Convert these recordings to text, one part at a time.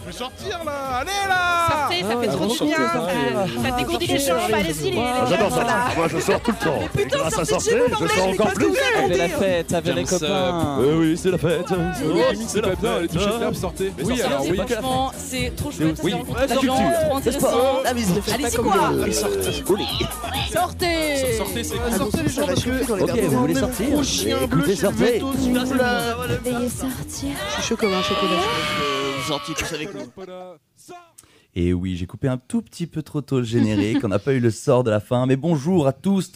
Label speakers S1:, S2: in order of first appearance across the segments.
S1: Je vais sortir là Allez là
S2: Sortez, ça fait trop du bien. Ça, dégourdit les jambes, allez-y. les- les
S1: Ah, J'adore
S2: jeunes,
S1: ça. Moi je sors tout le temps. Et grâce à sortir, je sors encore plus.
S3: Avec la fête, avec les copains.
S1: Euh, oui, c'est la fête.
S4: C'est la bien, les touches de sortez. Oui, alors oui.
S2: Franchement, c'est trop chouette, ça
S1: Ouais,
S2: des
S1: la
S2: gens,
S1: culture.
S2: trop intéressant. Allez-y quoi
S4: Sortez,
S2: Sortez
S4: c'est
S2: Sortez les gens parce que
S1: Ok, vous voulez sortir Écoutez, sortez.
S5: Veuillez sortir.
S6: Je suis chaud comme un chocolat gentil tous avec nous.
S7: Et oui, j'ai coupé un tout petit peu trop tôt le générique, on n'a pas eu le sort de la fin, mais bonjour à tous,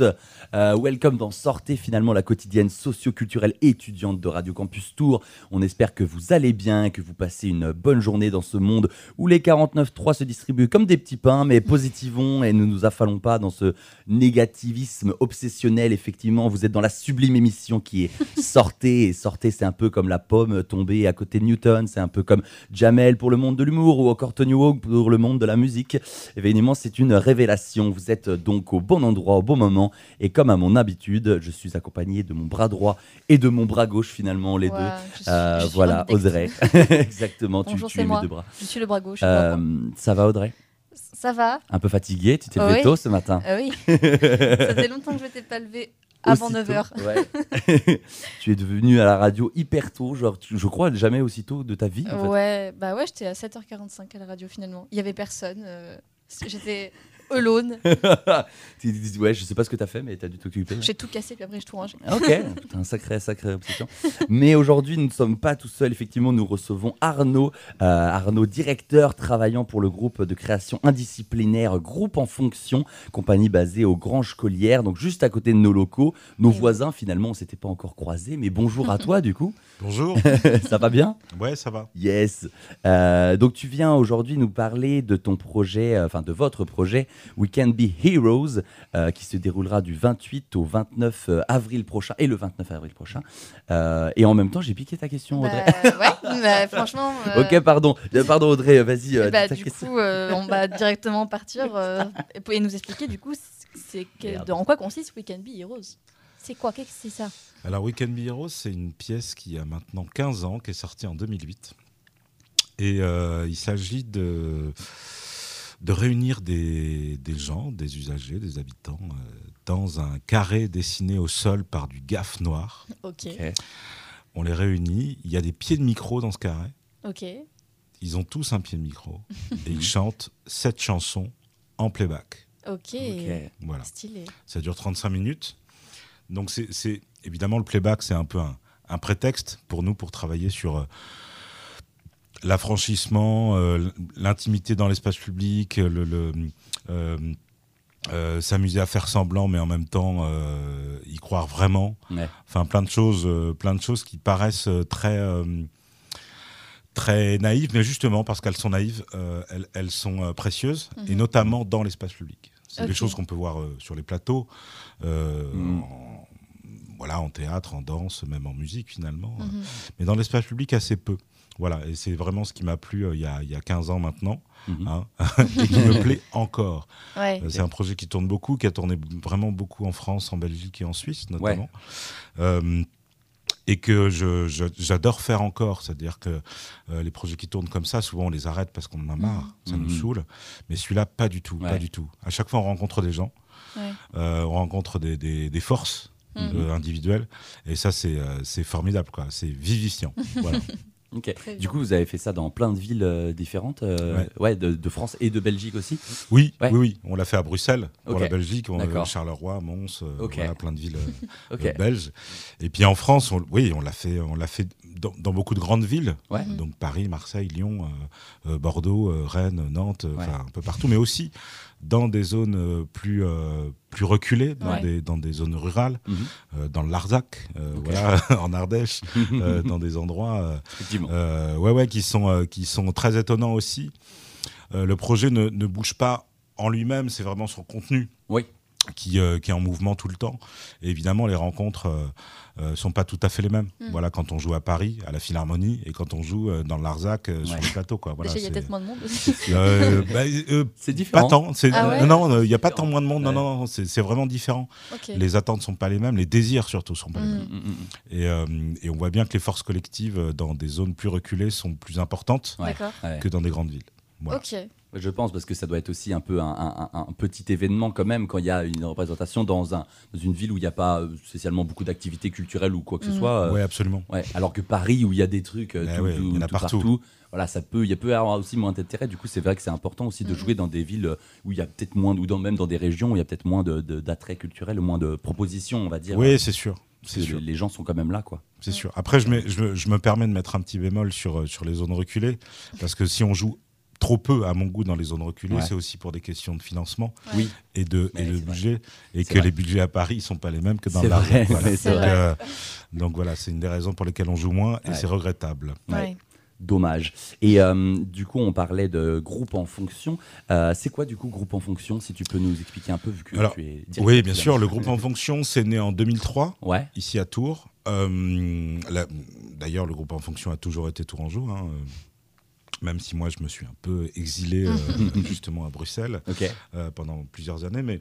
S7: Euh, welcome dans Sortez finalement la quotidienne socio-culturelle étudiante de Radio Campus Tour. On espère que vous allez bien, que vous passez une bonne journée dans ce monde où les 49.3 se distribuent comme des petits pains, mais positivons et ne nous affalons pas dans ce négativisme obsessionnel. Effectivement, vous êtes dans la sublime émission qui est Sortez, et Sortez c'est un peu comme la pomme tombée à côté de Newton, c'est un peu comme Jamel pour le monde de l'humour ou encore Tony Hawk pour le monde de la musique. Évidemment, c'est une révélation. Vous êtes donc au bon endroit, au bon moment. Et comme à mon habitude, je suis accompagné de mon bras droit et de mon bras gauche, finalement, les deux.
S5: suis-
S7: Euh, voilà. Audrey. Exactement, tu,
S5: Bonjour,
S7: tu
S5: c'est
S7: es mes
S5: moi.
S7: deux bras.
S5: Je suis le bras gauche.
S7: Euh, ça va, Audrey?
S5: Ça va
S7: Un peu fatigué Tu t'es
S5: Oui.
S7: levé tôt ce matin
S5: Ah Oui. Ça faisait longtemps que je m'étais pas levée avant
S7: Aussitôt,
S5: 9h.
S7: ouais. tu es devenu à la radio hyper tôt, genre, tu- je crois, jamais aussi tôt de ta vie. en fait.
S5: Ouais, bah ouais, j'étais à 7h45 à la radio finalement. Il y avait personne. euh, J'étais alone.
S7: Tu dis, ouais, je sais pas ce que tu as fait, mais tu as dû t'occuper.
S5: J'ai tout cassé, puis après, je tout rangé.
S7: Ok, putain, sacré, sacré obsession. Mais aujourd'hui, nous ne sommes pas tout seuls. Effectivement, nous recevons Arnaud, euh, Arnaud, directeur travaillant pour le groupe de création indisciplinaire Groupe en Fonction, compagnie basée au Grange Collière, donc juste à côté de nos locaux. Nos
S5: Oui.
S7: voisins, finalement, on s'était pas encore croisés, mais bonjour à toi, du coup.
S8: Bonjour.
S7: Ça va bien?
S8: Ouais, ça va.
S7: Yes. Euh, donc tu viens aujourd'hui nous parler de ton projet, euh, enfin de votre projet We Can Be Heroes, euh, qui se déroulera du 28 au 29 euh, avril prochain et le 29 avril prochain. Euh, et en même temps, j'ai piqué ta question, Audrey.
S5: Bah, ouais, bah, franchement. euh,
S7: Ok, pardon, pardon Audrey, vas-y. euh,
S5: bah, du
S7: question.
S5: coup, euh, on va directement partir euh, et pouvez nous expliquer du coup c'est en quoi consiste We Can Be Heroes? C'est quoi Qu'est-ce que c'est ça?
S8: Alors, We Can Be Heroes, c'est une pièce qui a maintenant 15 ans, qui est sortie en 2008. Et euh, il s'agit de, de réunir des, des gens, des usagers, des habitants, euh, dans un carré dessiné au sol par du gaffe noir. On les réunit. Il y a des pieds de micro dans ce carré.
S5: Ok.
S8: Ils ont tous un pied de micro. et ils chantent sept chansons en playback.
S5: Ok.
S7: Ok.
S8: Voilà.
S5: Stylé.
S8: Ça dure 35 minutes. Donc, c'est- c'est évidemment le playback, c'est un peu un, un prétexte pour nous pour travailler sur euh, l'affranchissement, euh, l'intimité dans l'espace public, le, le, euh, euh, s'amuser à faire semblant, mais en même temps euh, y croire vraiment.
S7: Ouais.
S8: Enfin, plein de choses, euh, plein de choses qui paraissent très euh, très naïves, mais justement parce qu'elles sont naïves, euh, elles, elles sont euh, précieuses, et
S5: Mhm.
S8: notamment dans l'espace public. C'est des choses qu'on peut voir euh, sur les plateaux, euh,
S7: Mhm.
S8: en, voilà, en théâtre, en danse, même en musique finalement, euh,
S5: Mhm.
S8: mais dans l'espace public assez peu. Voilà, et c'est vraiment ce qui m'a plu euh, il y, a, il y a 15 ans maintenant,
S7: Mhm.
S8: hein, et qui me plaît encore.
S5: Ouais.
S8: Euh, C'est un projet qui tourne beaucoup, qui a tourné vraiment beaucoup en France, en Belgique et en Suisse notamment. Euh, et que j'adore faire encore. C'est-à-dire que euh, les projets qui tournent comme ça, souvent on les arrête parce qu'on en a marre, ça nous
S7: Mhm.
S8: saoule. Mais celui-là, pas du tout,
S7: Ouais.
S8: pas du tout. À chaque fois, on rencontre des gens,
S5: Ouais.
S8: euh, on rencontre des, des- des forces
S5: Mhm.
S8: individuelles, et ça, c'est euh, c'est formidable, quoi. C'est vivifiant. voilà.
S7: Du coup, vous avez fait ça dans plein de villes euh, différentes, euh,
S8: Ouais.
S7: ouais, de, de France et de Belgique aussi.
S8: Oui,
S7: Ouais.
S8: oui, oui. On l'a fait à Bruxelles, pour
S7: Ok.
S8: la Belgique, on a
S7: D'accord.
S8: Charleroi, Mons, euh, voilà, plein de villes belges. Et puis en France, on, oui, on l'a fait, on l'a fait dans, dans beaucoup de grandes villes.
S7: Ouais.
S8: Donc Paris, Marseille, Lyon, Bordeaux, euh, Rennes, Nantes, un peu partout, mais aussi dans des zones euh, plus, euh, plus reculées, dans,
S5: Ouais.
S8: des, dans des zones rurales,
S7: Mhm.
S8: euh, dans le Larzac, euh, voilà, en Ardèche, euh, dans des endroits euh, euh, ouais, ouais, qui, sont, euh, qui sont très étonnants aussi. Euh, le projet ne, ne bouge pas en lui-même, c'est vraiment son contenu.
S7: Oui.
S8: Qui, euh, qui est en mouvement tout le temps. Et évidemment, les rencontres euh, euh, sont pas tout à fait les mêmes.
S5: Mm.
S8: Voilà, quand on joue à Paris, à la Philharmonie, et quand on joue euh, dans le Larzac, euh, sur le plateau. Quoi. Voilà,
S5: Déjà, il y a
S8: c'est-
S5: peut-être moins de monde aussi.
S8: Euh, bah, euh,
S7: C'est
S8: pas
S7: différent.
S8: tant. c'est-
S5: Ah ouais
S8: non, il n'y a pas tant moins de monde. Non,
S7: Ouais.
S8: non, non, c'est c'est vraiment différent. Les attentes sont pas les mêmes, les désirs surtout sont pas les
S5: Mm.
S8: mêmes.
S7: Mm.
S8: Et, euh, et on voit bien que les forces collectives dans des zones plus reculées sont plus importantes que dans des grandes villes. Voilà.
S5: Ok.
S7: Je pense parce que ça doit être aussi un peu un, un- un- un petit événement quand même quand il y a une représentation dans, un, dans une ville où il n'y a pas euh, spécialement beaucoup d'activités culturelles ou quoi que ce
S5: Mhm.
S7: soit. euh,
S8: Oui, absolument.
S7: ouais. Alors que Paris où il y a des trucs euh,
S8: Eh
S7: tout,
S8: ouais,
S7: tout-
S8: y en a
S7: tout
S8: partout.
S7: voilà, ça peut, il y a peut y avoir aussi moins d'intérêt. Du coup, c'est vrai que c'est important aussi de
S5: Mhm.
S7: jouer dans des villes où il y a peut-être moins, ou dans, même dans des régions où il y a peut-être moins de- de- d'attrait culturel, ou moins de propositions, on va dire.
S8: Oui, c'est sûr. C'est sûr.
S7: les, les gens sont quand même là, quoi.
S8: C'est sûr. Après, je, mets- je, je me permets de mettre un petit bémol sur, sur les zones reculées, parce que si on joue trop peu, à mon goût, dans les zones reculées,
S7: Ouais.
S8: c'est aussi pour des questions de financement.
S7: Oui.
S8: et de, et de budget, et que
S7: vrai.
S8: les budgets à Paris ne sont pas les mêmes que dans Larzac.
S7: vrai,
S8: Voilà.
S7: c'est
S5: C'est
S8: donc,
S5: vrai.
S8: euh, donc voilà, c'est une des raisons pour lesquelles on joue moins, et
S7: Ouais.
S8: c'est regrettable.
S7: Ouais.
S5: Ouais.
S7: Dommage. Et euh, du coup, on parlait de groupe en fonction. Euh, c'est quoi du coup groupe en fonction Si tu peux nous expliquer un peu, vu que
S8: Alors,
S7: tu es directeur
S8: Oui, bien
S7: la
S8: sûr, le groupe en fonction, c'est né en 2003.
S7: Ouais.
S8: ici à Tours. Euh, la- D'ailleurs, le groupe en fonction a toujours été tourangeau, hein, même si moi je me suis un peu exilé euh, justement à Bruxelles euh, pendant plusieurs années. Mais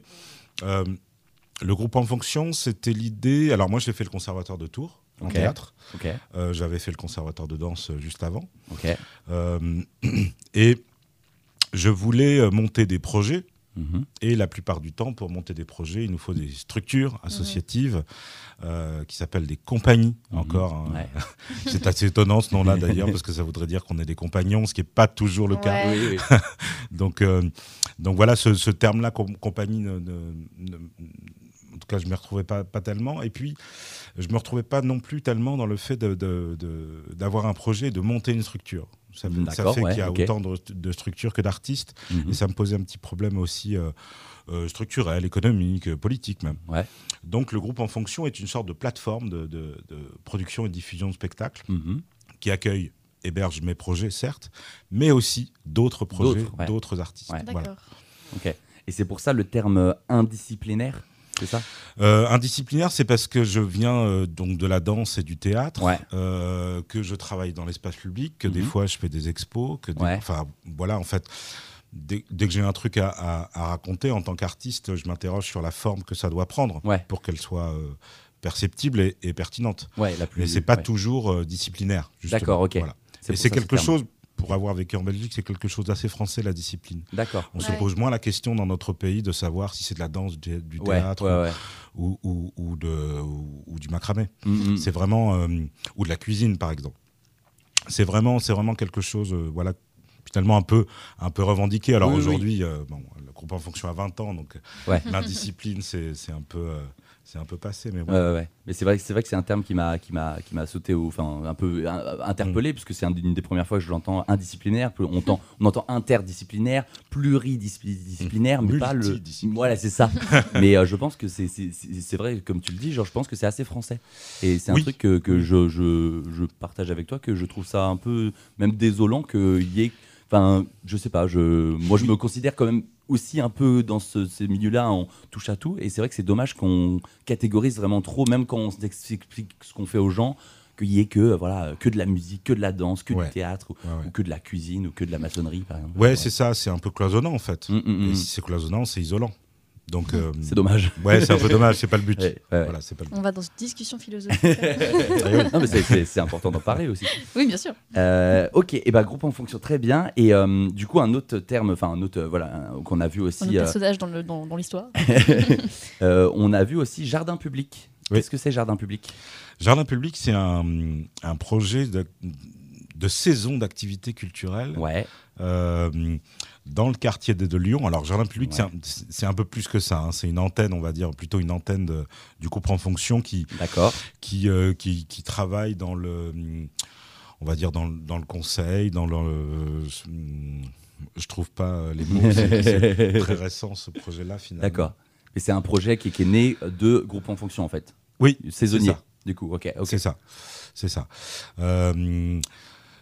S8: euh, le groupe en fonction, c'était l'idée. Alors moi, j'ai fait le conservatoire de Tours en théâtre. J'avais fait le conservatoire de danse juste avant. Et je voulais monter des projets
S7: Mhm.
S8: et la plupart du temps, pour monter des projets, il nous faut des structures associatives euh, qui s'appellent des compagnies,
S7: Mhm.
S8: encore. hein.
S7: Ouais.
S8: C'est assez étonnant ce nom-là d'ailleurs, parce que ça voudrait dire qu'on est des compagnons, ce qui n'est pas toujours le cas.
S5: Ouais.
S7: Oui, oui.
S8: Donc, euh, donc voilà, ce, ce terme-là, com- compagnie, ne- ne- ne- en tout cas, je ne me retrouvais pas, pas tellement. Et puis, je ne me retrouvais pas non plus tellement dans le fait de- de- de- d'avoir un projet, et de monter une structure. Ça, ça fait
S7: ouais,
S8: qu'il y a autant de, de structures que d'artistes.
S7: Mhm.
S8: Et ça me posait un petit problème aussi euh, euh, structurel, économique, euh, politique même.
S7: Ouais.
S8: Donc le groupe en fonction est une sorte de plateforme de, de- de production et diffusion de spectacles
S7: Mhm.
S8: qui accueille, héberge mes projets certes, mais aussi d'autres projets,
S7: D'autres, ouais.
S8: artistes.
S7: Ouais.
S8: Voilà.
S7: Et c'est pour ça le terme indisciplinaire, c'est ça
S8: Euh, indisciplinaire, c'est parce que je viens euh, donc de la danse et du théâtre,
S7: Ouais.
S8: euh, que je travaille dans l'espace public, que des
S7: Mhm.
S8: fois je fais des expos, que des-
S7: Ouais.
S8: enfin voilà en fait. Dès, dès que j'ai un truc à, à- à raconter en tant qu'artiste, je m'interroge sur la forme que ça doit prendre
S7: Ouais.
S8: pour qu'elle soit perceptible et, et pertinente.
S7: La plus.
S8: Mais c'est pas toujours disciplinaire.
S7: D'accord, ok.
S8: Voilà. Et c'est quelque
S7: ce
S8: chose, pour avoir vécu en Belgique, c'est quelque chose d'assez français la discipline.
S7: D'accord.
S8: On se pose moins la question dans notre pays de savoir si c'est de la danse, du, du
S7: Ouais,
S8: théâtre
S7: ouais, ouais.
S8: Ou, ou, ou de, ou, ou du macramé.
S7: Mhm.
S8: C'est vraiment euh, ou de la cuisine par exemple. C'est vraiment, c'est vraiment quelque chose, euh, voilà, finalement un peu, un peu revendiqué. Alors
S7: Oui, oui.
S8: aujourd'hui, euh, bon, le groupe en fonction à 20 ans, donc
S7: Ouais.
S8: l'indiscipline, c'est, c'est un peu, euh, c'est un peu passé, mais bon.
S7: Ouais, ouais, ouais. Mais c'est vrai, que- c'est vrai que c'est un terme qui m'a, qui m'a, qui m'a sauté, au, enfin un peu interpellé, puisque c'est un- une des premières fois que je l'entends indisciplinaire. On entend, on entend interdisciplinaire, pluridisciplinaire, mais pas le. Voilà, c'est ça. mais euh, je pense que c'est, c'est, vrai, comme tu le dis, genre, je pense que c'est assez français. Et c'est un
S8: Oui.
S7: truc que, que je, je, je partage avec toi, que je trouve ça un peu même désolant qu'il y ait. Enfin, je sais pas, je, moi je me considère quand même aussi un peu dans ce, ces milieux-là, on touche à tout. Et c'est vrai que c'est dommage qu'on catégorise vraiment trop, même quand on explique ce qu'on fait aux gens, qu'il y ait que, voilà, que de la musique, que de la danse, que
S8: Ouais.
S7: du théâtre, ou,
S8: Ouais, ouais.
S7: ou que de la cuisine, ou que de la maçonnerie, par exemple.
S8: Ouais, c'est ça, c'est un peu cloisonnant en fait.
S7: Mm, mm, mm.
S8: Et si c'est cloisonnant, c'est isolant. Donc, euh,
S7: C'est dommage.
S8: ouais, c'est un peu dommage, c'est pas le but.
S7: Ouais, ouais, ouais.
S8: Voilà, c'est pas le but.
S5: On va dans une discussion philosophique.
S7: non, mais c'est- c'est c'est important d'en parler aussi.
S5: oui, bien sûr.
S7: Euh, ok, et ben groupe en fonction très bien. Et euh, du coup, un autre terme, enfin un autre, voilà, un- qu'on a vu aussi,
S5: un
S7: euh,
S5: personnage dans le- dans- dans l'histoire.
S7: euh, on a vu aussi jardin public.
S8: Oui.
S7: Qu'est-ce que c'est jardin public?
S8: Jardin public, c'est un, un projet de, de saison d'activité culturelle
S7: Ouais,
S8: euh, dans le quartier de, de Lyon. Alors, Jardin public,
S7: Ouais.
S8: c'est un- peu plus que ça. hein. C'est une antenne, on va dire, plutôt une antenne de- du groupe en fonction qui, euh, qui, qui travaille dans le, on va dire, dans, le- dans le conseil, dans le. je trouve pas les mots, c'est très récent ce projet-là finalement.
S7: D'accord. Mais c'est un projet qui, qui est né de groupe en fonction en fait.
S8: Oui,
S7: Saisonnier. Du coup, ok, ok.
S8: C'est ça. C'est ça. Euh,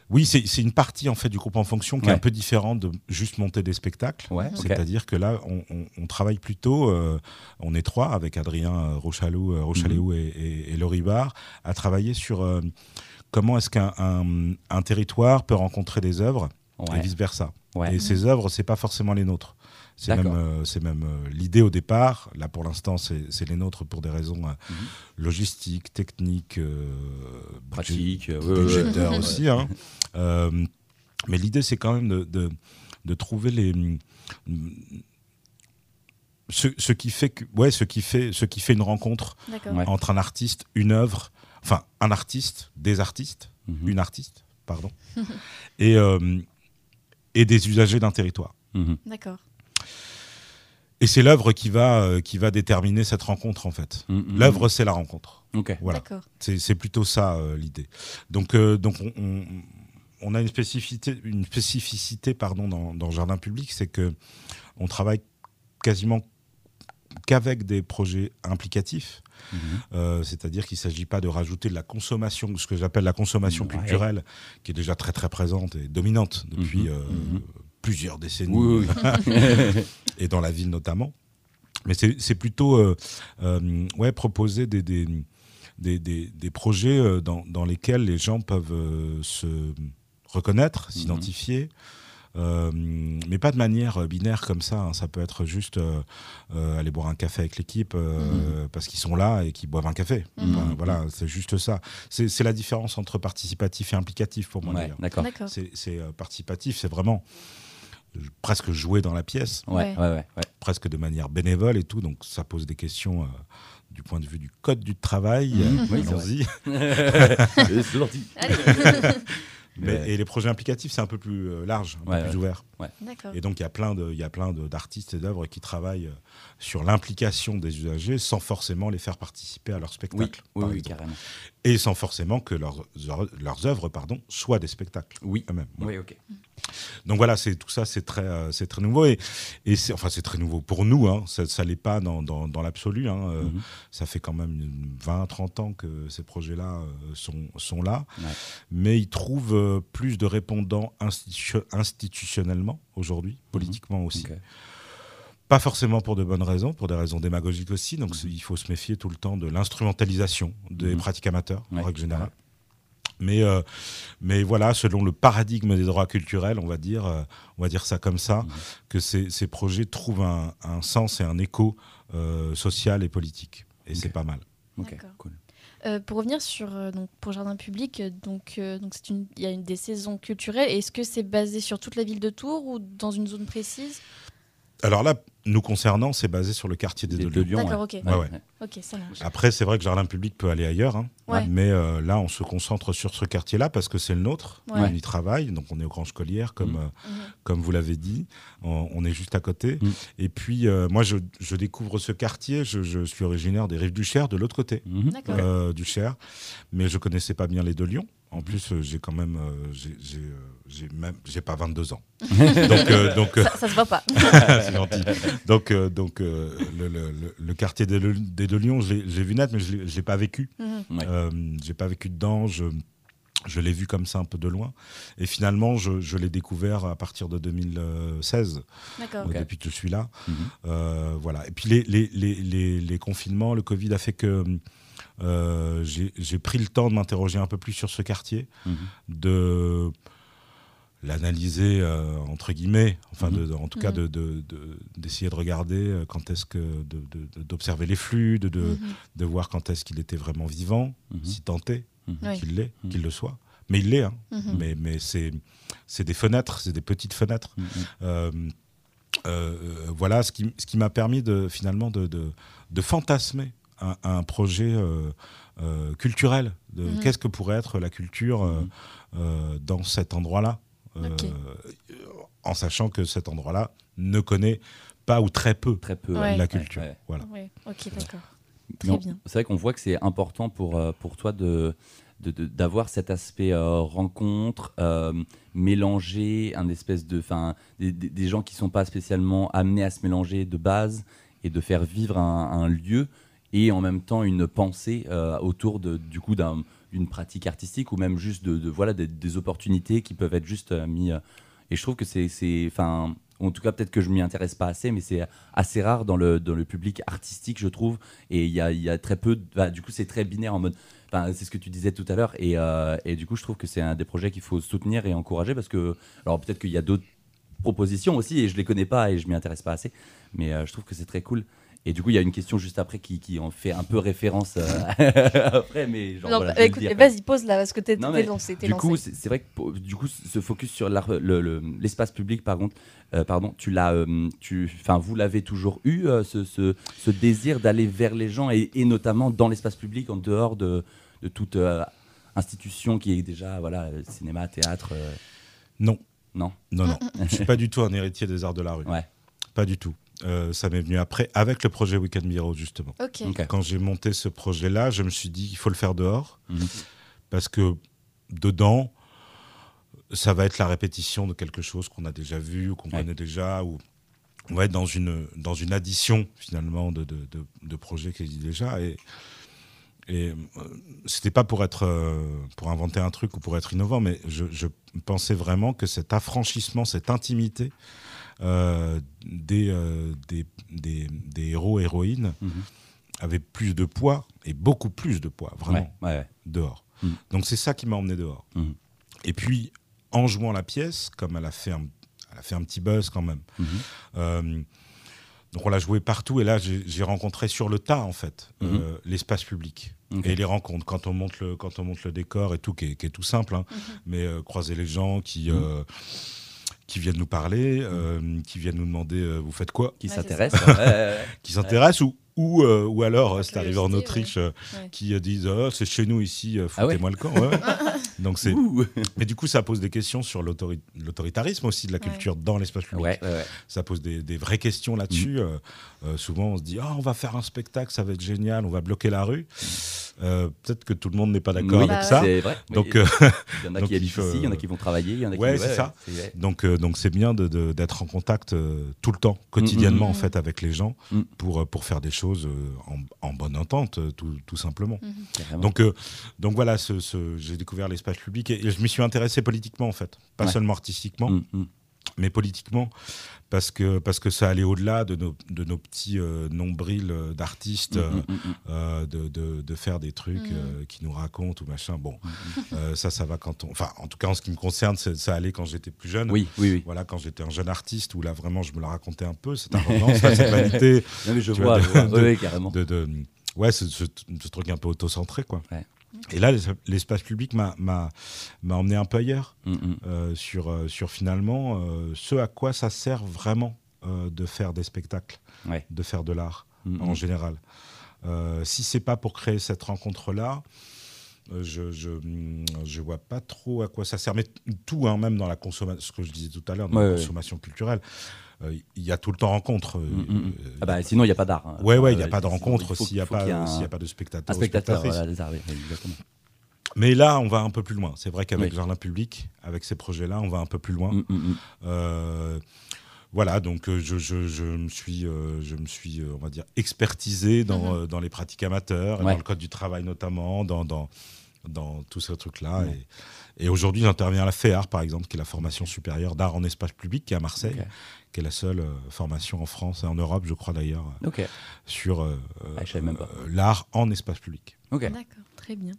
S8: Oui, c'est une partie en fait du groupe en fonction qui est un peu différente de juste monter des spectacles.
S7: Ouais.
S8: C'est-à-dire que là, on, on- on travaille plutôt, euh, on est trois avec Adrien euh, Rochalou, euh, Rochaléou et, et, et Laurie Barre, à travailler sur euh, comment est-ce qu'un un, un territoire peut rencontrer des œuvres et vice versa. Et ces œuvres, c'est pas forcément les nôtres. C'est même, euh, c'est même euh, l'idée au départ. Là, pour l'instant, c'est c'est les nôtres pour des raisons euh,
S7: Mhm.
S8: logistiques, techniques, euh,
S7: Pratique. euh,
S8: budgé-
S7: ouais, ouais, ouais.
S8: budgétaires aussi. hein. Euh, mais l'idée, c'est quand même de, de, de trouver les ce, ce qui fait que ouais ce qui fait ce qui fait une rencontre.
S7: Ouais.
S8: entre un artiste une œuvre enfin un artiste des artistes
S7: Mhm.
S8: une artiste pardon et euh, et des usagers d'un territoire
S7: Mhm.
S5: D'accord.
S8: Et c'est l'œuvre qui va euh, qui va déterminer cette rencontre en fait
S7: Mhm.
S8: l'œuvre c'est la rencontre
S7: Ok.
S8: voilà. C'est c'est plutôt ça euh, l'idée. Donc, euh, donc on, on- on a une spécificité, une spécificité pardon, dans, dans le jardin public, c'est que on travaille quasiment qu'avec des projets implicatifs.
S7: Mhm.
S8: Euh, C'est-à-dire qu'il ne s'agit pas de rajouter de la consommation, ce que j'appelle la consommation
S7: Ouais.
S8: culturelle, qui est déjà très très présente et dominante depuis
S7: Mhm.
S8: euh,
S5: Mhm.
S8: Plusieurs décennies,
S7: Oui, oui.
S8: et dans la ville notamment. Mais c'est c'est plutôt euh, euh, ouais, proposer des, des, des, des- des projets euh, dans, dans lesquels les gens peuvent se reconnaître, s'identifier. euh, mais pas de manière binaire comme ça. hein. Ça peut être juste euh, euh, aller boire un café avec l'équipe euh, parce qu'ils sont là et qu'ils boivent un café.
S5: Mhm.
S8: Enfin, voilà, c'est juste ça. C'est c'est la différence entre participatif et implicatif pour moi.
S7: Ouais,
S8: d'ailleurs.
S7: d'accord.
S8: C'est c'est, participatif, c'est vraiment euh, presque jouer dans la pièce
S7: Ouais, ouais, ouais. ouais.
S8: presque de manière bénévole et tout, donc ça pose des questions euh, du point de vue du code du travail.
S7: Oui, c'est
S8: allons-y.
S7: Et.
S8: Mais-
S7: Ouais.
S8: Les projets implicatifs, c'est un peu plus euh, large, un
S7: Ouais,
S8: peu plus
S7: ouais.
S8: ouvert. Et donc il y a plein de, il y a plein de- d'artistes et d'œuvres qui travaillent euh, sur l'implication des usagers sans forcément les faire participer à leur spectacle,
S7: oui, carrément.
S8: et sans forcément que leurs, leurs œuvres, pardon, soient des spectacles.
S7: Oui.
S8: eux-mêmes.
S7: Oui, ok.
S8: Donc voilà, c'est tout ça, c'est très, euh, c'est très nouveau et, et c'est, enfin c'est très nouveau pour nous. Hein, ça, ça l'est pas dans, dans, dans l'absolu. Hein, euh,
S7: Mhm.
S8: Ça fait quand même une 20, 30 ans que ces projets-là euh, sont, sont là,
S7: Ouais.
S8: mais ils trouvent plus de répondants institu- institutionnellement aujourd'hui, politiquement aussi. Pas forcément pour de bonnes raisons, pour des raisons démagogiques aussi. Donc
S7: Mhm.
S8: il faut se méfier tout le temps de l'instrumentalisation des
S7: Mhm.
S8: pratiques amateurs en règle générale. Mais, euh, mais voilà, selon le paradigme des droits culturels, on va dire, euh, on va dire ça comme ça,
S7: Mhm.
S8: que ces, ces projets trouvent un, un sens et un écho euh, social et politique. Et c'est pas mal.
S7: Ok,
S5: D'accord.
S7: cool.
S5: Euh, pour revenir sur donc pour jardin public, donc euh, donc c'est une il y a une des saisons culturelles. Est-ce que c'est basé sur toute la ville de Tours ou dans une zone précise?
S8: Alors là, nous concernant, c'est basé sur le quartier des
S7: Des
S8: deux lions.
S5: D'accord,
S7: ouais.
S5: ok.
S8: Ouais, ouais.
S5: Ok, ça marche.
S8: Après, c'est vrai que Jardin Public peut aller ailleurs, hein.
S5: Ouais.
S8: mais euh, là, on se concentre sur ce quartier-là parce que c'est le nôtre.
S5: Ouais.
S8: On y travaille, donc on est au Grand Scolière, comme,
S7: Mhm.
S8: euh, comme vous l'avez dit. On, on est juste à côté.
S7: Mhm.
S8: Et puis, euh, moi, je, je découvre ce quartier. Je, je suis originaire des rives du Cher, de l'autre côté
S7: Mhm.
S8: Euh, du Cher, mais je connaissais pas bien les deux lions. En plus, euh, j'ai quand même, euh, j'ai- j'ai j'ai même, j'ai pas 22 ans. donc, euh, donc, euh,
S5: Ça, ça se voit pas.
S8: c'est gentil. Donc, euh, donc euh, le, le- le- quartier des, des deux lions, je l'ai je l'ai vu naître, mais je l'ai- pas vécu.
S5: Mhm.
S7: Ouais.
S8: Euh, j'ai pas vécu dedans. Je, je l'ai vu comme ça un peu de loin. Et finalement, je, je l'ai découvert à partir de 2016,
S5: D'accord.
S8: euh,
S7: Ok.
S8: depuis que je suis là.
S7: Mhm.
S8: Euh, voilà. Et puis les, les, les, les, les confinements, le Covid a fait que euh, j'ai j'ai pris le temps de m'interroger un peu plus sur ce quartier,
S7: Mhm.
S8: de l'analyser euh, entre guillemets, enfin de, de- en tout cas
S5: Mhm.
S8: de- de- de- d'essayer de, regarder euh, quand est-ce que d'observer les flux, de, de,
S5: Mhm.
S8: de voir quand est-ce qu'il était vraiment vivant,
S7: Mhm.
S8: si tenté
S7: Mhm.
S8: Qu'il l'est,
S7: Mhm.
S8: qu'il le soit. Mais il l'est, hein.
S5: Mhm.
S8: mais, mais c'est c'est des fenêtres, c'est des petites fenêtres.
S7: Mhm.
S8: Euh, euh, voilà ce qui, ce qui m'a permis de, finalement de, de, de fantasmer un, un projet euh, euh, culturel. De
S5: Mhm.
S8: Qu'est-ce que pourrait être la culture euh,
S7: Mhm.
S8: euh, dans cet endroit-là euh. En sachant que cet endroit-là ne connaît pas ou très peu
S7: Très peu.
S5: Ouais.
S8: la culture.
S7: ouais.
S8: Voilà.
S5: Ouais. Ok, d'accord.
S7: Mais
S5: Très
S7: on-
S5: bien.
S7: C'est vrai qu'on voit que c'est important pour, euh, pour toi de d'avoir cet aspect euh, rencontre, euh, mélanger un espèce de, enfin, des, des- des gens qui sont pas spécialement amenés à se mélanger de base et de faire vivre un, un lieu et en même temps une pensée euh, autour de, du coup d'un d'une pratique artistique ou même juste de, voilà des, opportunités qui peuvent être juste euh, mis. euh, et je trouve que c'est, enfin, en tout cas peut-être que je m'y intéresse pas assez, mais c'est assez rare dans le dans le public artistique, je trouve. Et il y a, y a très peu. bah, du coup, c'est très binaire en mode. C'est ce que tu disais tout à l'heure. Et, euh, et du coup, je trouve que c'est un des projets qu'il faut soutenir et encourager parce que, alors peut-être qu'il y a d'autres propositions aussi et je les connais pas et je m'y intéresse pas assez, mais je trouve que c'est très cool. Et du coup, il y a une question juste après qui, qui en fait un peu référence euh, après, mais genre
S5: Non,
S7: voilà,
S5: bah, écoute, vas-y, pose là, parce que t'es lancé.
S7: Du
S5: lancé.
S7: coup, c'est c'est vrai que du coup, ce focus sur l'art- le- le- l'espace public, par contre, euh, pardon, tu l'as, euh, tu, enfin, vous l'avez toujours eu, euh, ce, ce- ce désir d'aller vers les gens et, et notamment dans l'espace public, en dehors de, de toute euh, institution qui est déjà, voilà, cinéma, théâtre. euh,
S8: Non.
S7: Non.
S8: Non, non. Je suis pas du tout un héritier des arts de la rue.
S7: Ouais.
S8: Pas du tout. Euh, ça m'est venu après, avec le projet Weekend Miro, justement. Quand j'ai monté ce projet-là, je me suis dit qu'il faut le faire dehors,
S7: Mhm.
S8: parce que dedans, ça va être la répétition de quelque chose qu'on a déjà vu, ou qu'on
S7: Ouais.
S8: connaît déjà, ou on va être dans une, dans une addition, finalement, de, de, de, de projets qui existent déjà. Et, et euh, c'était pas pour être euh, pour inventer un truc ou pour être innovant, mais je, je pensais vraiment que cet affranchissement, cette intimité euh, des, euh, des, des, des héros héroïnes
S7: Mhm.
S8: avait plus de poids et beaucoup plus de poids vraiment
S7: Ouais, ouais, ouais.
S8: dehors.
S7: Mhm.
S8: Donc c'est ça qui m'a emmené dehors.
S7: Mhm.
S8: Et puis en jouant la pièce, comme elle a fait un, elle a fait un petit buzz quand même. Euh, donc on l'a joué partout et là j'ai rencontré sur le tas en fait l'espace public et les rencontres quand on monte le quand on monte le décor et tout qui est, qui est tout simple hein, mais euh, croiser les gens qui qui viennent nous parler euh, qui viennent nous demander euh, vous faites quoi?
S7: Qui
S5: Ouais, c'est
S7: s'intéresse. ouais, ouais, ouais.
S8: qui s'intéressent ou ou, euh, ou alors c'est arrivé en Autriche euh,
S5: Ouais.
S8: qui euh, disent Oh, c'est chez nous ici
S7: Ah ouais
S8: foutez-moi le camp ouais. donc c'est mais du coup ça pose des questions sur l'autori- l'autoritarisme aussi de la
S5: Ouais.
S8: culture dans l'espace public
S7: Ouais, ouais, ouais.
S8: ça pose des, des vraies questions là-dessus.
S7: Mm.
S8: Euh, euh, souvent, on se dit ah, on va faire un spectacle, ça va être génial, on va bloquer la rue. Euh, Peut-être que tout le monde n'est pas d'accord
S7: Oui,
S8: avec
S5: Bah
S8: ça.
S7: Oui.
S8: Donc, euh,
S7: il y en a qui habitent
S8: faut,
S7: ici, il y en a qui vont travailler, il y en a qui.
S8: ouais, c'est ça. donc, donc c'est bien de- de- d'être en contact tout le temps, quotidiennement
S5: Mm,
S8: en
S5: mm.
S8: fait, avec les gens pour, pour faire des choses en, en bonne entente, tout, tout simplement. Donc, donc voilà, ce, ce- j'ai découvert l'espace public et, et je m'y suis intéressé politiquement en fait, pas
S7: Ouais.
S8: seulement artistiquement
S7: Mm, mm.
S8: mais politiquement, parce que, parce que ça allait au-delà de nos, de nos petits euh, nombrils euh, d'artistes,
S7: Mm,
S8: euh, de, de, de faire des trucs euh, qui nous racontent ou machin. Bon, ça, ça va quand on. Enfin, en tout cas, en ce qui me concerne, ça allait quand j'étais plus jeune.
S7: Oui, oui, oui.
S8: Voilà, quand j'étais un jeune artiste, où là, vraiment, je me la racontais un peu, cette arrogance, cette vanité,
S7: Non, mais je vois,
S8: vois,
S7: je vois. oui, carrément.
S8: de, de- ouais, ce, ce- ce truc un peu auto-centré, quoi.
S7: Ouais.
S8: Et là, l'es- l'espace public m'a emmené un peu ailleurs
S7: Mm, mm.
S8: euh, sur, euh, sur finalement euh, ce à quoi ça sert vraiment euh, de faire des spectacles,
S7: Ouais.
S8: de faire de l'art
S7: Mm,
S8: en général. Si c'est pas pour créer cette rencontre-là, je, je, je vois pas trop à quoi ça sert. Mais tout, hein, même dans la consommation, ce que je disais tout à l'heure, dans
S7: Ouais,
S8: la
S7: ouais.
S8: consommation culturelle, il y a tout le temps rencontre. euh,
S7: Mm, mm, mm.
S8: euh,
S7: Ah bah, sinon, il n'y a pas d'art. hein.
S8: Ouais, ouais, il n'y a
S7: Euh,
S8: pas de rencontre s'il n'y a, pas-
S7: y un-
S8: y a pas de spectateur.
S7: Un spectateur, voilà, des arts, oui, exactement.
S8: Mais là, on va un peu plus loin. C'est vrai qu'avec
S7: Oui.
S8: Jardin Public, avec ces projets-là, on va un peu plus loin. Euh, voilà, donc euh, je, je- je me suis, euh, je me suis, euh, on va dire, expertisé dans, euh, dans les pratiques amateurs,
S7: Ouais.
S8: dans le code du travail notamment, dans, dans, dans tous ces trucs-là.
S7: Ouais.
S8: Et, et aujourd'hui, j'interviens à la FEAR, par exemple, qui est la formation supérieure d'art en espace public, qui est à Marseille, qui est la seule euh, formation en France et en Europe, je crois d'ailleurs, euh, sur euh,
S7: Ah,
S8: euh, l'art en espace public.
S5: D'accord, très bien.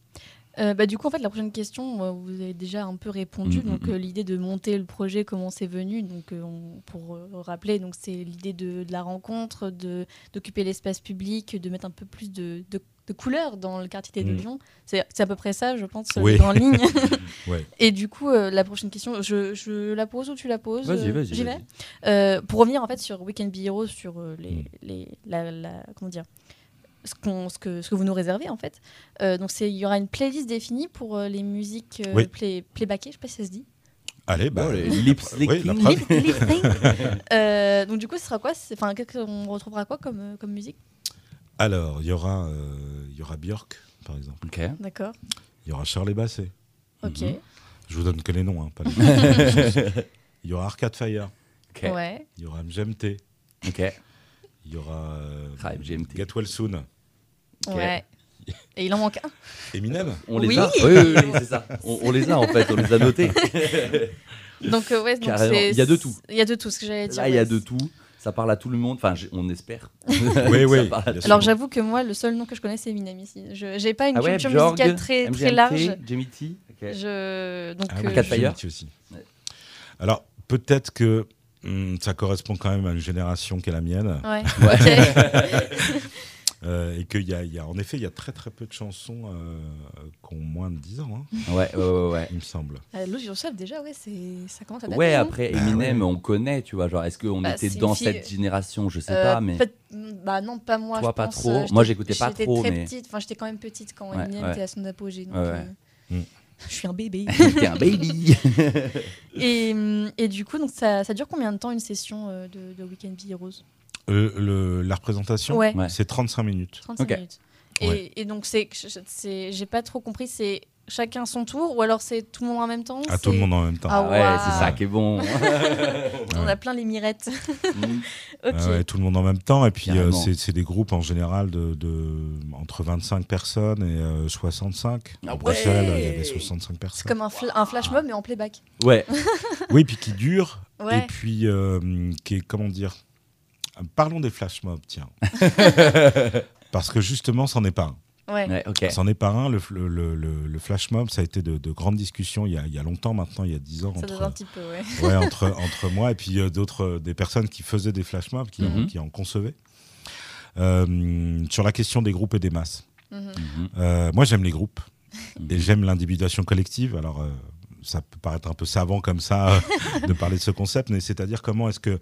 S5: Euh, bah, du coup, en fait, la prochaine question, vous avez déjà un peu répondu.
S7: Mm, mm,
S5: donc,
S7: mm.
S5: l'idée de monter le projet, comment c'est venu? Donc, on- pour rappeler, donc c'est l'idée de, de la rencontre, de d'occuper l'espace public, de mettre un peu plus de, de, de couleur dans le quartier de
S8: Mm.
S5: Lyon. C'est à peu près ça, je pense,
S8: Oui.
S5: en ligne.
S8: Ouais.
S5: Et du coup, euh, la prochaine question, je, je la pose ou tu la poses
S7: Vas-y,
S5: Euh,
S7: vas-y.
S5: J'y vais. Euh, pour revenir en fait sur Weekend Be Heroes, sur euh, les,
S8: Mm.
S5: les, la, la- comment dire, ce, qu'on- ce, que, ce que vous nous réservez en fait. Euh, donc c'est- il y aura une playlist définie pour euh, les musiques euh,
S8: Oui.
S5: play, playbackées, je sais pas si ça se dit.
S8: Allez, bah,
S7: Oh,
S8: euh,
S7: lip
S8: oui.
S5: Euh, donc du coup, ce sera quoi C'est- Enfin, qu'est-ce qu'on retrouvera quoi comme, comme musique?
S8: Alors, il y aura, euh, il y aura Björk, par exemple.
S7: Ok.
S5: D'accord.
S8: Il y aura Charlie Basset.
S5: Ok.
S7: Mhm.
S8: Je vous donne que les noms, hein, pas les Il y aura Arcade Fire.
S7: Ok.
S5: Ouais.
S8: Il y aura MGMT.
S7: Ok.
S8: Il y aura euh,
S7: MGMT.
S8: Get Well Soon.
S5: Ouais. Et il en manque un.
S8: Eminem
S7: On les
S5: Oui.
S7: a Oui, oui, oui, c'est ça. On, on les a en fait, on les a notés.
S5: Donc, euh, ouais, donc
S7: Il y a de tout.
S5: Il y a de tout, ce que j'allais dire.
S7: Là, il y a de tout. Ça parle à tout le monde. Enfin, on espère.
S8: Oui, oui.
S5: Alors, j'avoue que moi, le seul nom que je connais, c'est Eminem ici. Je j'ai pas une
S7: Ah ouais,
S5: culture
S7: Björk,
S5: musicale très, très large.
S7: Jamie T.
S5: Je... Donc,
S8: Ah
S5: euh,
S7: Cat
S5: je-
S8: aussi.
S7: Ouais.
S8: Alors, peut-être que hum, ça correspond quand même à une génération qui est la mienne.
S5: Ouais.
S7: Ouais.
S8: euh, et qu'il y a, il y a- en effet, il y a très très peu de chansons euh, qui ont moins de 10 ans, hein,
S7: Ouais, ouais, ouais, ouais.
S8: Il me semble.
S5: Euh, Lose Yourself, déjà, ouais, c'est... ça commence à dater.
S7: Ouais, après
S8: Bah
S7: Eminem,
S8: ouais.
S7: on connaît, tu vois. Genre, est-ce qu'on
S5: Bah,
S7: était dans
S5: fille-
S7: cette génération? Je sais
S5: Euh,
S7: pas, mais.
S5: peut-être- Bah non, pas moi.
S7: Toi,
S5: je
S7: pas
S5: pense,
S7: trop.
S5: euh,
S7: Moi,
S5: j'étais-
S7: j'écécoutais pas
S5: j'étais
S7: trop,
S5: très
S7: mais-
S5: petite. Enfin, j'étais quand même petite quand
S7: Ouais,
S5: Eminem
S7: ouais.
S5: était à son apogée. Donc,
S7: Ouais, ouais.
S8: Mm.
S5: je suis un bébé.
S7: T'es un baby.
S5: et, hum, et du coup, donc ça, ça dure combien de temps une session de, de Weekend Bee Heroes
S8: Euh, le- la représentation,
S5: Ouais,
S7: Ouais.
S8: c'est 35 minutes.
S5: 35
S7: Ok.
S5: minutes. Et,
S8: Ouais.
S5: et donc, c'est, c'est, j'ai pas trop compris, c'est chacun son tour ou alors c'est tout le monde en même temps
S8: À
S5: c'est-
S8: tout le monde en même temps.
S5: Ah
S7: ouais,
S5: waouh.
S7: c'est ça qui est bon.
S5: On a plein les mirettes.
S7: Mm.
S8: Ah ouais, tout le monde en même temps. Et puis, euh, c'est c'est des groupes en général de, de- entre 25 personnes et euh, 65.
S7: Ah
S8: À
S7: ouais.
S8: Bruxelles, il y avait 65
S5: C'est
S8: personnes.
S5: comme un, fl- un flash mob mais en playback.
S7: Ouais.
S8: Oui, puis qui dure.
S5: Ouais.
S8: Et puis, euh, qui est, comment dire Parlons des flash mobs, tiens. Parce que justement, c'en est pas un.
S5: Ouais.
S8: C'en est pas un. Le, le, le- le- le flash mob, ça a été de, de grandes discussions il y, a, il y a longtemps maintenant, il y a 10 ans,
S5: Ça date un
S8: entre,
S5: petit peu, ouais.
S8: ouais, entre, entre moi et puis euh, d'autres, euh, des personnes qui faisaient des flash mobs, qui, en,
S7: Mhm.
S8: qui en concevaient. Euh, sur la question des groupes et des masses.
S5: Mhm.
S7: Mhm.
S8: Euh, moi, j'aime les groupes et j'aime l'individuation collective. Alors, euh, ça peut paraître un peu savant comme ça euh, de parler de ce concept, mais c'est-à-dire comment est-ce que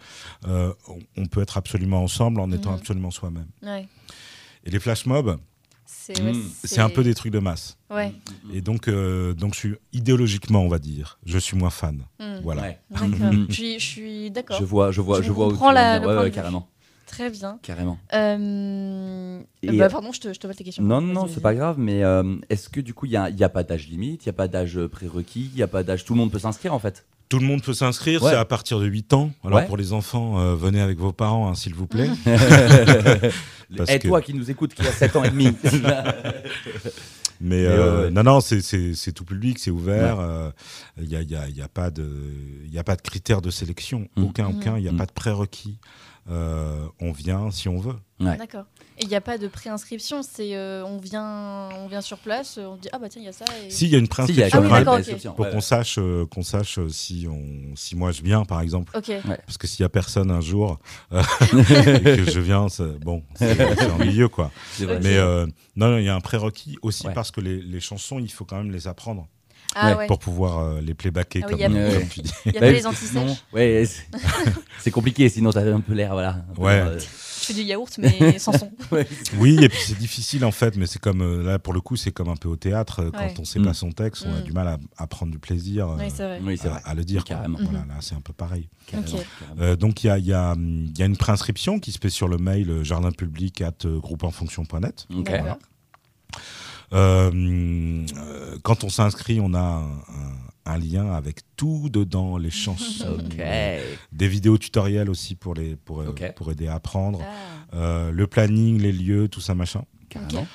S8: euh, on, peut être absolument ensemble en étant
S5: Mhm.
S8: absolument soi-même.
S5: Ouais.
S8: Et les flash mobs,
S5: C'est, ouais,
S7: Mm.
S8: c'est un peu des trucs de masse.
S5: Ouais.
S8: Et donc, euh, donc, je suis idéologiquement, on va dire, je suis moins fan.
S5: Mm.
S8: Voilà.
S5: Je suis, d'accord.
S7: Je vois, je vois,
S5: Je
S7: je vois où tu veux
S5: la-
S7: Ouais,
S5: vue.
S7: carrément,
S5: Très bien.
S7: carrément.
S5: Euh...
S7: Et-
S5: bah, pardon, je te, je te vole tes questions.
S7: Non, non,
S5: vas-y.
S7: c'est pas grave, mais euh, est-ce que du coup, il n'y a, il y a pas d'âge limite, il n'y a pas d'âge prérequis, il n'y a pas d'âge, tout le monde peut s'inscrire en fait?
S8: Tout le monde peut s'inscrire,
S7: Ouais.
S8: c'est à partir de 8 ans. Alors
S7: Ouais.
S8: pour les enfants, euh, venez avec vos parents, hein, s'il vous plaît.
S7: Et
S8: que-
S7: toi qui nous écoutes, qui a 7 ans et demi
S8: Mais,
S7: Mais
S8: euh,
S7: ouais, ouais.
S8: non, non, c'est- c'est c'est tout public, c'est ouvert. euh, Il n'y a, il y a- il y a pas de, il y a pas de critères de sélection,
S7: Mm.
S8: aucun, aucun. Il n'y a
S7: Mm.
S8: pas de prérequis. Euh, on vient si on veut.
S7: Ouais.
S5: D'accord. Et il n'y a pas de préinscription, c'est euh, on, vient, on vient sur place, euh, on dit ah bah tiens, il y a ça. Et...
S8: Si, il y a une
S7: Si, il y a
S8: préinscription
S5: Ah oui,
S7: quand même
S5: d'accord,
S7: une
S5: ok.
S7: exception,
S8: pour
S7: ouais,
S8: qu'on sache, euh, qu'on sache si, on, si moi je viens, par exemple.
S5: Ok.
S8: Parce que s'il n'y a personne un jour euh, et que je viens, c'est- bon, c'est ennuyeux, quoi. Mais euh, non, non, il y a un prérequis aussi
S7: Ouais.
S8: parce que les, les chansons, il faut quand même les apprendre
S5: Ah
S7: Ouais,
S8: pour pouvoir euh, les playbacker,
S5: Ah oui,
S8: comme,
S5: y a-
S8: comme
S7: Ouais.
S8: tu dis.
S5: Il y a pas les
S7: que
S5: antisèches.
S7: sinon- Ouais, c'est- compliqué, sinon ça fait un peu l'air, voilà. peu
S8: Ouais.
S7: l'air, euh,
S5: Je fais du yaourt, mais sans son.
S7: ouais.
S8: Oui, et puis c'est difficile en fait, mais c'est comme euh, là pour le coup, c'est comme un peu au théâtre. Quand
S5: Ouais.
S8: on sait
S7: Mm.
S8: pas son texte, on a
S5: Mm.
S8: du mal à, à prendre du plaisir euh,
S5: Oui, c'est vrai.
S7: Oui,
S8: à,
S7: vrai.
S8: à le dire. quoi.
S7: Carrément.
S8: Voilà,
S5: Mhm.
S8: là, c'est un peu pareil.
S7: Carrément.
S8: Euh, donc il y a, il y, a, il y a une préinscription qui se fait sur le mail jardinpublic at euh, groupeenfonction.net.
S7: Ok.
S5: D'accord.
S8: Euh, euh, quand on s'inscrit, on a un, un- un lien avec tout dedans, les chansons, des vidéos tutoriels aussi pour, les, pour, euh, pour aider à apprendre,
S5: Ah.
S8: euh, le planning, les lieux, tout ça machin.
S7: Carrément.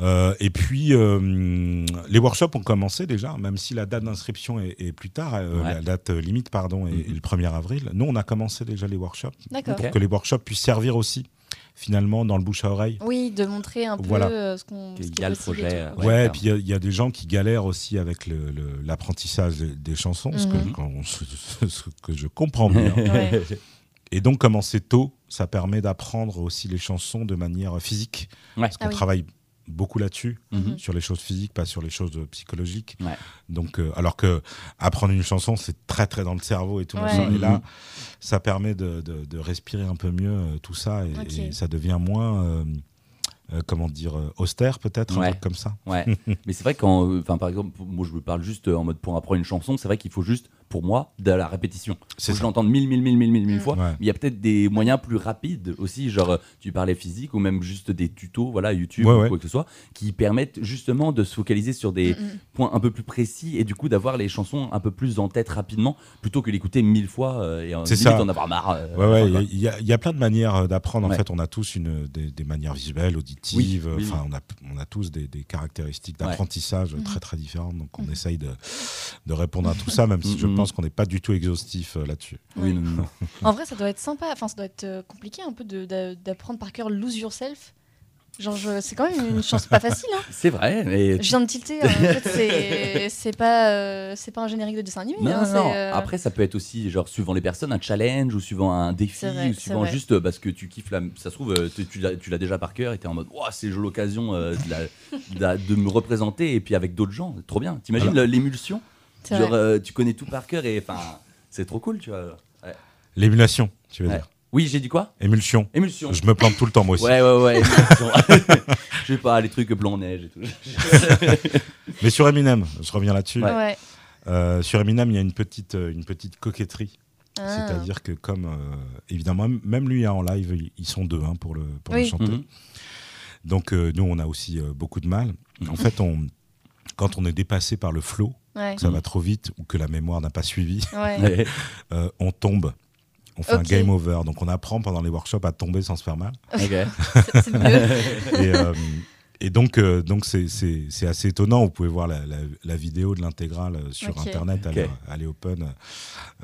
S8: Euh, et puis, euh, les workshops ont commencé déjà, même si la date d'inscription est, est plus tard,
S7: Ouais.
S8: la date limite, pardon, est,
S7: Mhm.
S8: le 1er avril. Nous, on a commencé déjà les workshops.
S7: Ok.
S8: que les workshops puissent servir aussi, finalement, dans le bouche à oreille.
S5: Oui, de montrer un peu
S8: Voilà.
S5: euh, ce qu'on.
S7: Qu'il
S5: ce qui
S7: y a
S5: est
S7: le
S5: et
S7: projet, euh,
S8: Ouais,
S7: Ouais,
S8: et puis il y a- il y, a des gens qui galèrent aussi avec le- le- l'apprentissage des, des chansons, ce, que,
S5: Mhm.
S8: qu'on- ce- ce- ce que je comprends bien.
S5: Ouais.
S8: et donc, commencer tôt, ça permet d'apprendre aussi les chansons de manière physique,
S7: Ouais.
S8: parce qu'on
S5: Ah oui.
S8: travaille beaucoup là-dessus.
S7: Mhm.
S8: sur les choses physiques, pas sur les choses psychologiques.
S7: Ouais.
S8: Donc, euh, alors que apprendre une chanson, c'est très très dans le cerveau et tout.
S5: Ouais.
S8: Et
S7: Mhm.
S8: là, ça permet de, de- de respirer un peu mieux euh, tout ça et, ça devient moins, euh, euh, comment dire, euh, austère peut-être, un
S7: Ouais.
S8: truc comme ça.
S7: Ouais. Mais c'est vrai quand, euh, enfin par exemple, moi je me parle juste euh, en mode pour apprendre une chanson, c'est vrai qu'il faut juste pour moi, de la répétition.
S8: C'est
S7: je
S8: ça.
S7: l'entende mille, mille, mille, mille, mille, mille
S5: Mm.
S7: fois.
S8: Ouais.
S7: Mais il y a peut-être des moyens plus rapides aussi, genre euh, tu parlais physique ou même juste des tutos, voilà, YouTube
S8: Ouais,
S7: ou
S8: ouais.
S7: quoi que ce soit, qui permettent justement de se focaliser sur des
S5: Mm, mm.
S7: points un peu plus précis et du coup d'avoir les chansons un peu plus en tête rapidement plutôt que l'écouter mille fois euh, et en
S8: C'est
S7: limite
S8: ça.
S7: en avoir marre. euh,
S8: Ouais, ouais,
S7: enfin,
S8: il y a- y, a- il y a plein de manières euh, d'apprendre. En fait, on a tous une, des, des manières visuelles, auditives.
S7: Oui, oui,
S8: enfin, on a, on a tous des, des caractéristiques d'apprentissage très très différentes. Donc, on essaye de, de répondre à tout ça, même si je
S7: Mhm.
S8: Pense qu'on n'est pas du tout exhaustif euh, là-dessus.
S7: Oui, non, non.
S5: En vrai, ça doit être sympa. Enfin, ça doit être euh, compliqué un peu d'apprendre par cœur Lose Yourself. Genre, je- c'est quand même une chance pas facile. Hein.
S7: C'est vrai, mais
S5: Je viens de tilter. hein. En fait, c'est- pas, euh, c'est pas un générique de dessin animé.
S7: Non,
S5: hein,
S7: non, non.
S5: euh,
S7: Après, ça peut être aussi, genre, suivant les personnes, un challenge ou suivant un défi
S5: vrai,
S7: ou suivant juste parce que tu kiffes la. Ça se trouve, tu, l'as déjà par cœur et t'es en mode, Ouah, c'est l'occasion euh, de, la- de me représenter et puis avec d'autres gens. Trop bien. T'imagines l'émulsion? Genre, euh, tu connais tout par cœur et enfin, c'est trop cool, tu vois. Ouais.
S8: L'émulation, tu veux
S7: Ouais.
S8: dire.
S7: Oui, j'ai dit quoi?
S8: Émulsion.
S7: Émulsion.
S8: Je me plante tout le temps, moi aussi.
S7: Ouais, ouais, ouais. Je sais pas, les trucs blanc-neige et tout.
S8: Mais sur Eminem, je reviens là-dessus.
S7: Ouais.
S8: Euh, sur Eminem, il y a une petite, euh, une petite coquetterie.
S5: Ah.
S8: C'est-à-dire que, comme euh, évidemment, même lui hein, en live, ils- sont deux hein, pour, le, pour le chanter.
S7: Mhm.
S8: Donc, euh, nous, on a aussi euh, beaucoup de mal.
S7: Mhm.
S8: En fait, on, quand on est dépassé par le flow,
S5: Ouais.
S8: que ça va trop vite ou que la mémoire n'a pas suivi,
S5: Ouais.
S8: Euh, on tombe. On fait un game over. Donc, on apprend pendant les workshops à tomber sans se faire mal.
S7: Ok.
S5: C'est- c'est mieux.
S8: Et, euh, et donc, euh, donc c'est, c'est, c'est assez étonnant. Vous pouvez voir la, la- la vidéo de l'intégrale sur. Internet,
S7: Ok.
S8: elle, elle est open.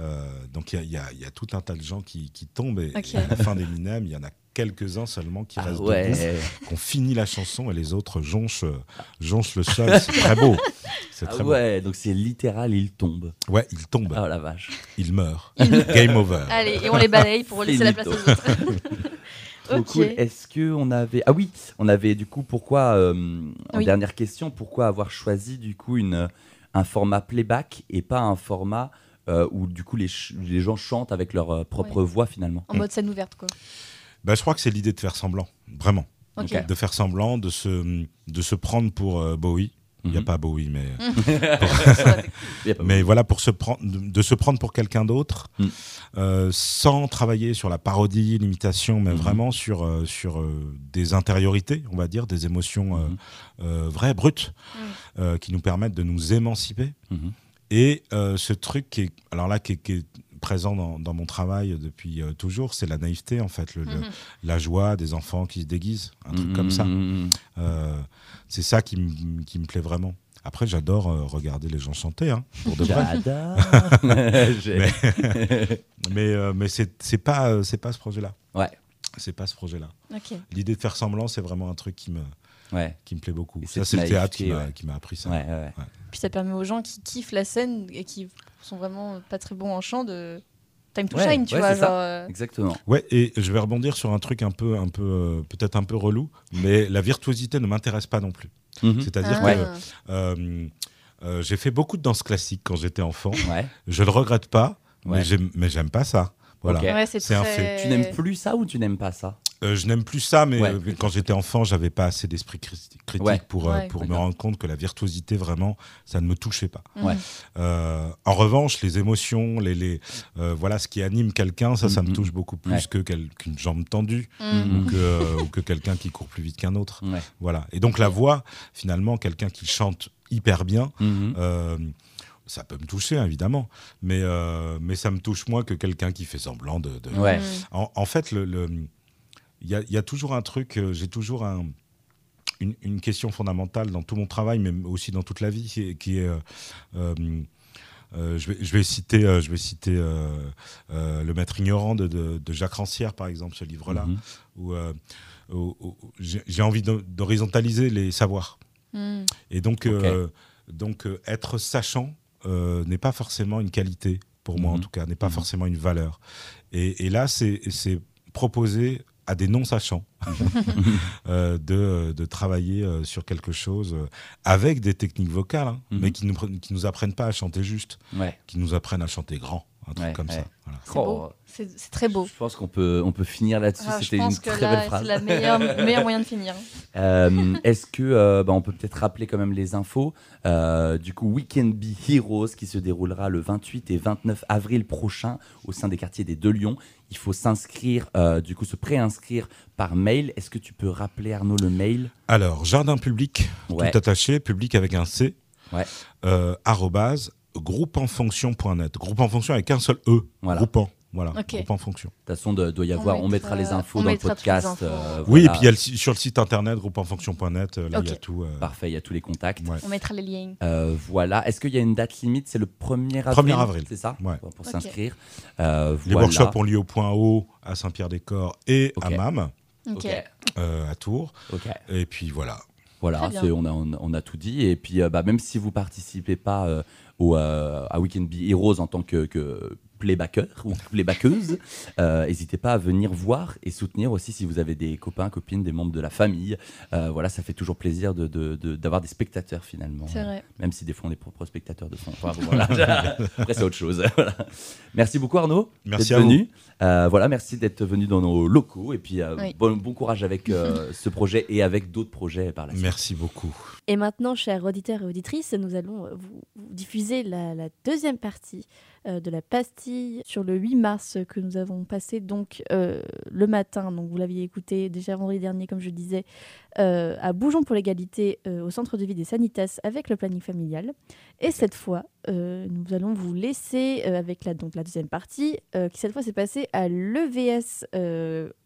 S8: Euh, donc, il y a, il y a- y a tout un tas de gens qui, qui tombent. Et, à la fin d'Eminem, il y en a quelques-uns seulement qui
S7: Ah
S8: restent
S7: ouais.
S8: debout, qui ont fini la chanson et les autres jonchent, jonchent le sol. C'est très beau. C'est
S7: Ah
S8: très beau.
S7: ouais, donc c'est littéral, il tombe.
S8: Ouais, il tombe,
S7: Ah la vache.
S8: il meurt. Game over.
S5: Allez, et on les balaye pour laisser la place aux autres.
S7: Trop
S5: Ok.
S7: cool. Est-ce que on avait ah oui, on avait du coup pourquoi euh, en
S5: Oui.
S7: dernière question pourquoi avoir choisi du coup une un format playback et pas un format euh, où du coup les, ch- les gens chantent avec leur euh, propre voix finalement?
S5: En mode scène ouverte, quoi.
S8: Bah, je crois que c'est l'idée de faire semblant, vraiment. De faire semblant, de se, de se prendre pour euh, Bowie. Il n'y a
S7: Mhm.
S8: pas Bowie, mais,
S7: pas-
S8: mais voilà, pour se prendre, de, se prendre pour quelqu'un d'autre,
S7: Mm.
S8: euh, sans travailler sur la parodie, l'imitation, mais
S7: Mhm.
S8: vraiment sur, euh, sur euh, des intériorités, on va dire, des émotions euh,
S7: Mhm.
S8: euh, vraies, brutes,
S5: Mm.
S8: euh, qui nous permettent de nous émanciper. Et euh, ce truc qui est, alors là, qui est, qui est présent dans, dans mon travail depuis euh, toujours, c'est la naïveté, en fait, le- le-
S5: Mhm.
S8: la joie des enfants qui se déguisent, un truc comme ça.
S7: Mhm.
S8: Euh, c'est ça qui, me- qui me plaît vraiment. Après, j'adore euh, regarder les gens chanter, hein, pour de vrai.
S7: J'adore. J'ai-
S8: Mais, euh, mais c'est pas, euh, ce projet-là.
S7: Ouais.
S8: C'est pas ce projet-là. L'idée de faire semblant, c'est vraiment un truc qui me,
S7: Ouais.
S8: qui me plaît beaucoup.
S7: Et
S8: Ça, c'est le théâtre qui m'a
S7: ouais.
S8: appris ça.
S7: Ouais, ouais.
S5: Puis ça permet aux gens qui kiffent la scène et qui sont vraiment pas très bons en chant de time to
S7: Ouais,
S5: shine, tu
S7: ouais,
S5: vois. Genre, euh,
S7: Exactement.
S8: Ouais, et je vais rebondir sur un truc un peu, un peu, euh, peut-être un peu relou, mais la virtuosité ne m'intéresse pas non plus.
S7: Mhm.
S8: C'est-à-dire
S5: ah.
S8: que euh, euh, j'ai fait beaucoup de danse classique quand j'étais enfant.
S7: Ouais.
S8: Je le regrette pas, mais j'aime, mais j'aime pas ça. Voilà.
S7: Ok.
S5: Ouais, c'est
S8: C'est un
S5: très-
S8: fait.
S7: Tu n'aimes plus ça ou tu n'aimes pas ça?
S8: Euh, je n'aime plus ça, mais
S7: Ouais.
S8: euh, quand j'étais enfant, j'avais pas assez d'esprit cri- critique
S7: Ouais.
S8: pour, euh,
S5: Ouais.
S8: pour me rendre compte que la virtuosité, vraiment, ça ne me touchait pas.
S7: Ouais.
S8: En revanche, les émotions, les, les, euh, voilà, ce qui anime quelqu'un, ça, ça me
S7: Mhm.
S8: touche beaucoup plus
S7: Ouais.
S8: que quel- qu'une jambe tendue
S5: Mhm.
S8: ou que, euh, quelqu'un qui court plus vite qu'un autre.
S7: Ouais.
S8: Voilà. Et donc la voix, finalement, quelqu'un qui chante hyper bien,
S7: Mhm.
S8: euh, ça peut me toucher évidemment, mais, euh, mais ça me touche moins que quelqu'un qui fait semblant de. de-
S7: Ouais.
S5: Mhm.
S8: En, en fait, le, le- il y, a, il y a toujours un truc, euh, j'ai toujours un- une, une question fondamentale dans tout mon travail, mais aussi dans toute la vie, qui est. qui est, euh, euh, euh, je, vais, je vais citer, euh, je vais citer euh, euh, Le Maître ignorant de, de- de Jacques Rancière, par exemple, ce livre-là,
S7: Mhm.
S8: où, euh, où- où j'ai envie d'horizontaliser les savoirs.
S5: Mhm.
S8: Et donc, euh, donc euh, être sachant euh, n'est pas forcément une qualité, pour moi en
S7: Mhm.
S8: tout cas, n'est pas
S7: Mhm.
S8: forcément une valeur. Et, et là, c'est c'est proposé à des non-sachants euh, de, de travailler euh, sur quelque chose euh, avec des techniques vocales, hein,
S7: Mhm.
S8: mais qui nous, pre- qui nous apprennent pas à chanter juste,
S7: Ouais.
S8: qui nous apprennent à chanter grand. Un truc
S7: Ouais,
S8: comme
S7: ouais.
S8: ça. Voilà.
S5: C'est beau. C'est c'est très beau.
S7: Je pense qu'on peut, on peut finir là-dessus.
S5: Ah, je
S7: C'était une
S5: que
S7: très
S5: là,
S7: belle
S5: c'est
S7: phrase.
S5: la meilleure, meilleur moyen de finir.
S7: Euh, Est-ce que euh, bah, on peut peut-être rappeler quand même les infos Euh, Du coup, Weekend Be Heroes qui se déroulera le 28 et 29 avril prochain au sein des quartiers des Deux Lions. Il faut s'inscrire, euh, du coup, se préinscrire par mail. Est-ce que tu peux rappeler Arnaud le mail?
S8: Alors, jardin public,
S7: Ouais.
S8: tout attaché, public avec un C,
S7: Ouais.
S8: euh, arrobase, groupeenfonction.net. Groupe en fonction avec un seul E.
S7: Voilà.
S8: Groupant. Voilà, groupe en fonction.
S7: De toute façon, de- doit y
S5: On
S7: avoir. On mettra,
S5: mettra-
S7: les infos
S5: on
S7: dans le podcast. euh,
S8: Oui, et puis il y a le sur le site internet, groupeenfonction.net, euh, là, il y a tout. euh,
S7: Parfait, il y a tous les contacts.
S8: ouais.
S5: On mettra les liens.
S7: Euh, voilà. Est-ce qu'il y a une date limite? C'est le 1er avril.
S8: 1er avril.
S7: C'est ça?
S8: Ouais.
S7: Pour, s'inscrire. Euh,
S8: Les
S7: voilà.
S8: workshops ont lieu au point haut, à Saint-Pierre-des-Corps et à MAM, euh, à Tours.
S7: Ok.
S8: Et puis voilà.
S7: Voilà, on a, on, a- on a tout dit. Et puis, euh, bah, même si vous participez pas euh, au, à Weekend Be Heroes en tant que playbacker ou playbackeuse, euh, n'hésitez pas à venir voir et soutenir aussi si vous avez des copains, copines, des membres de la famille. Euh, voilà, ça fait toujours plaisir d'avoir de, de, d'avoir des spectateurs finalement.
S5: C'est vrai.
S7: Même si des fois on est propres spectateurs de son. Enfin, voilà. Après, c'est autre chose. Voilà. Merci beaucoup Arnaud
S8: Merci
S7: d'être
S8: à vous.
S7: venu. Euh, voilà, merci d'être venu dans nos locaux. Et puis, euh,
S5: Oui.
S7: bon, bon courage avec euh, ce projet et avec d'autres projets par la suite.
S8: Merci beaucoup.
S6: Et maintenant, chers auditeurs et auditrices, nous allons vous, vous diffuser la, la deuxième partie euh, de la pastille sur le 8 mars que nous avons passé donc euh, le matin. Donc vous l'aviez écouté déjà vendredi dernier, comme je disais, euh, à Bougeons pour l'égalité au centre de vie des Sanitas avec le planning familial. Et cette fois, nous allons vous laisser avec la, donc, la deuxième partie qui cette fois s'est passée à l'EVS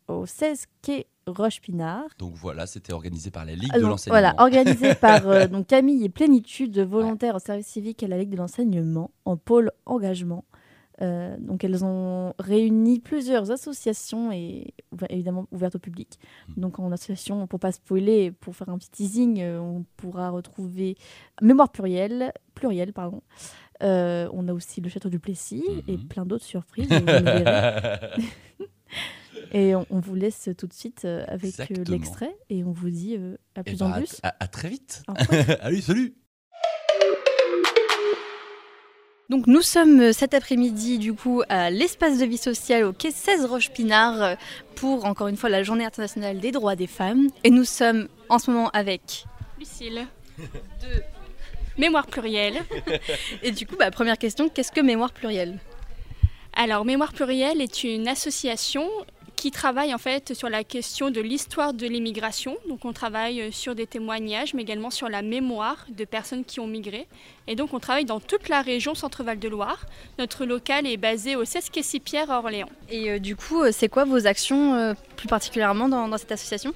S6: au 16 quai Roche-Pinard.
S7: Donc voilà, c'était organisé par la Ligue
S6: Ah,
S7: de l'enseignement.
S6: Voilà, organisé par euh, donc Camille et Plénitude, volontaires au service civique à la Ligue de l'enseignement, en pôle engagement. Euh, donc elles ont réuni plusieurs associations et évidemment ouvertes au public. Donc en association, pour pas spoiler, pour faire un petit teasing, euh, on pourra retrouver Mémoire plurielle, pluriel pardon. Euh, on a aussi le château du Plessis et
S7: Mhm.
S6: plein d'autres surprises. et on, on vous laisse tout de suite euh, avec euh,
S7: Exactement.
S6: l'extrait et on vous dit euh, à
S7: Eh
S6: plus
S7: ben,
S6: en
S7: à-
S6: plus.
S7: à, à très vite. Allez, salut
S5: Donc nous sommes cet après-midi du coup à l'espace de vie sociale au quai 16 Roche-Pinard pour encore une fois la journée internationale des droits des femmes. Et nous sommes en ce moment avec
S2: Lucille. De Mémoire plurielle.
S5: Et du coup, bah, première question, qu'est-ce que mémoire plurielle?
S2: Alors, Mémoire plurielle est une association qui travaille en fait sur la question de l'histoire de l'immigration. Donc, on travaille euh, sur des témoignages, mais également sur la mémoire de personnes qui ont migré. Et donc, on travaille dans toute la région Centre-Val de Loire. Notre local est basé au 16 quai Pierre à Orléans.
S5: Et euh, du coup, euh, c'est quoi vos actions euh, plus particulièrement dans, dans cette association?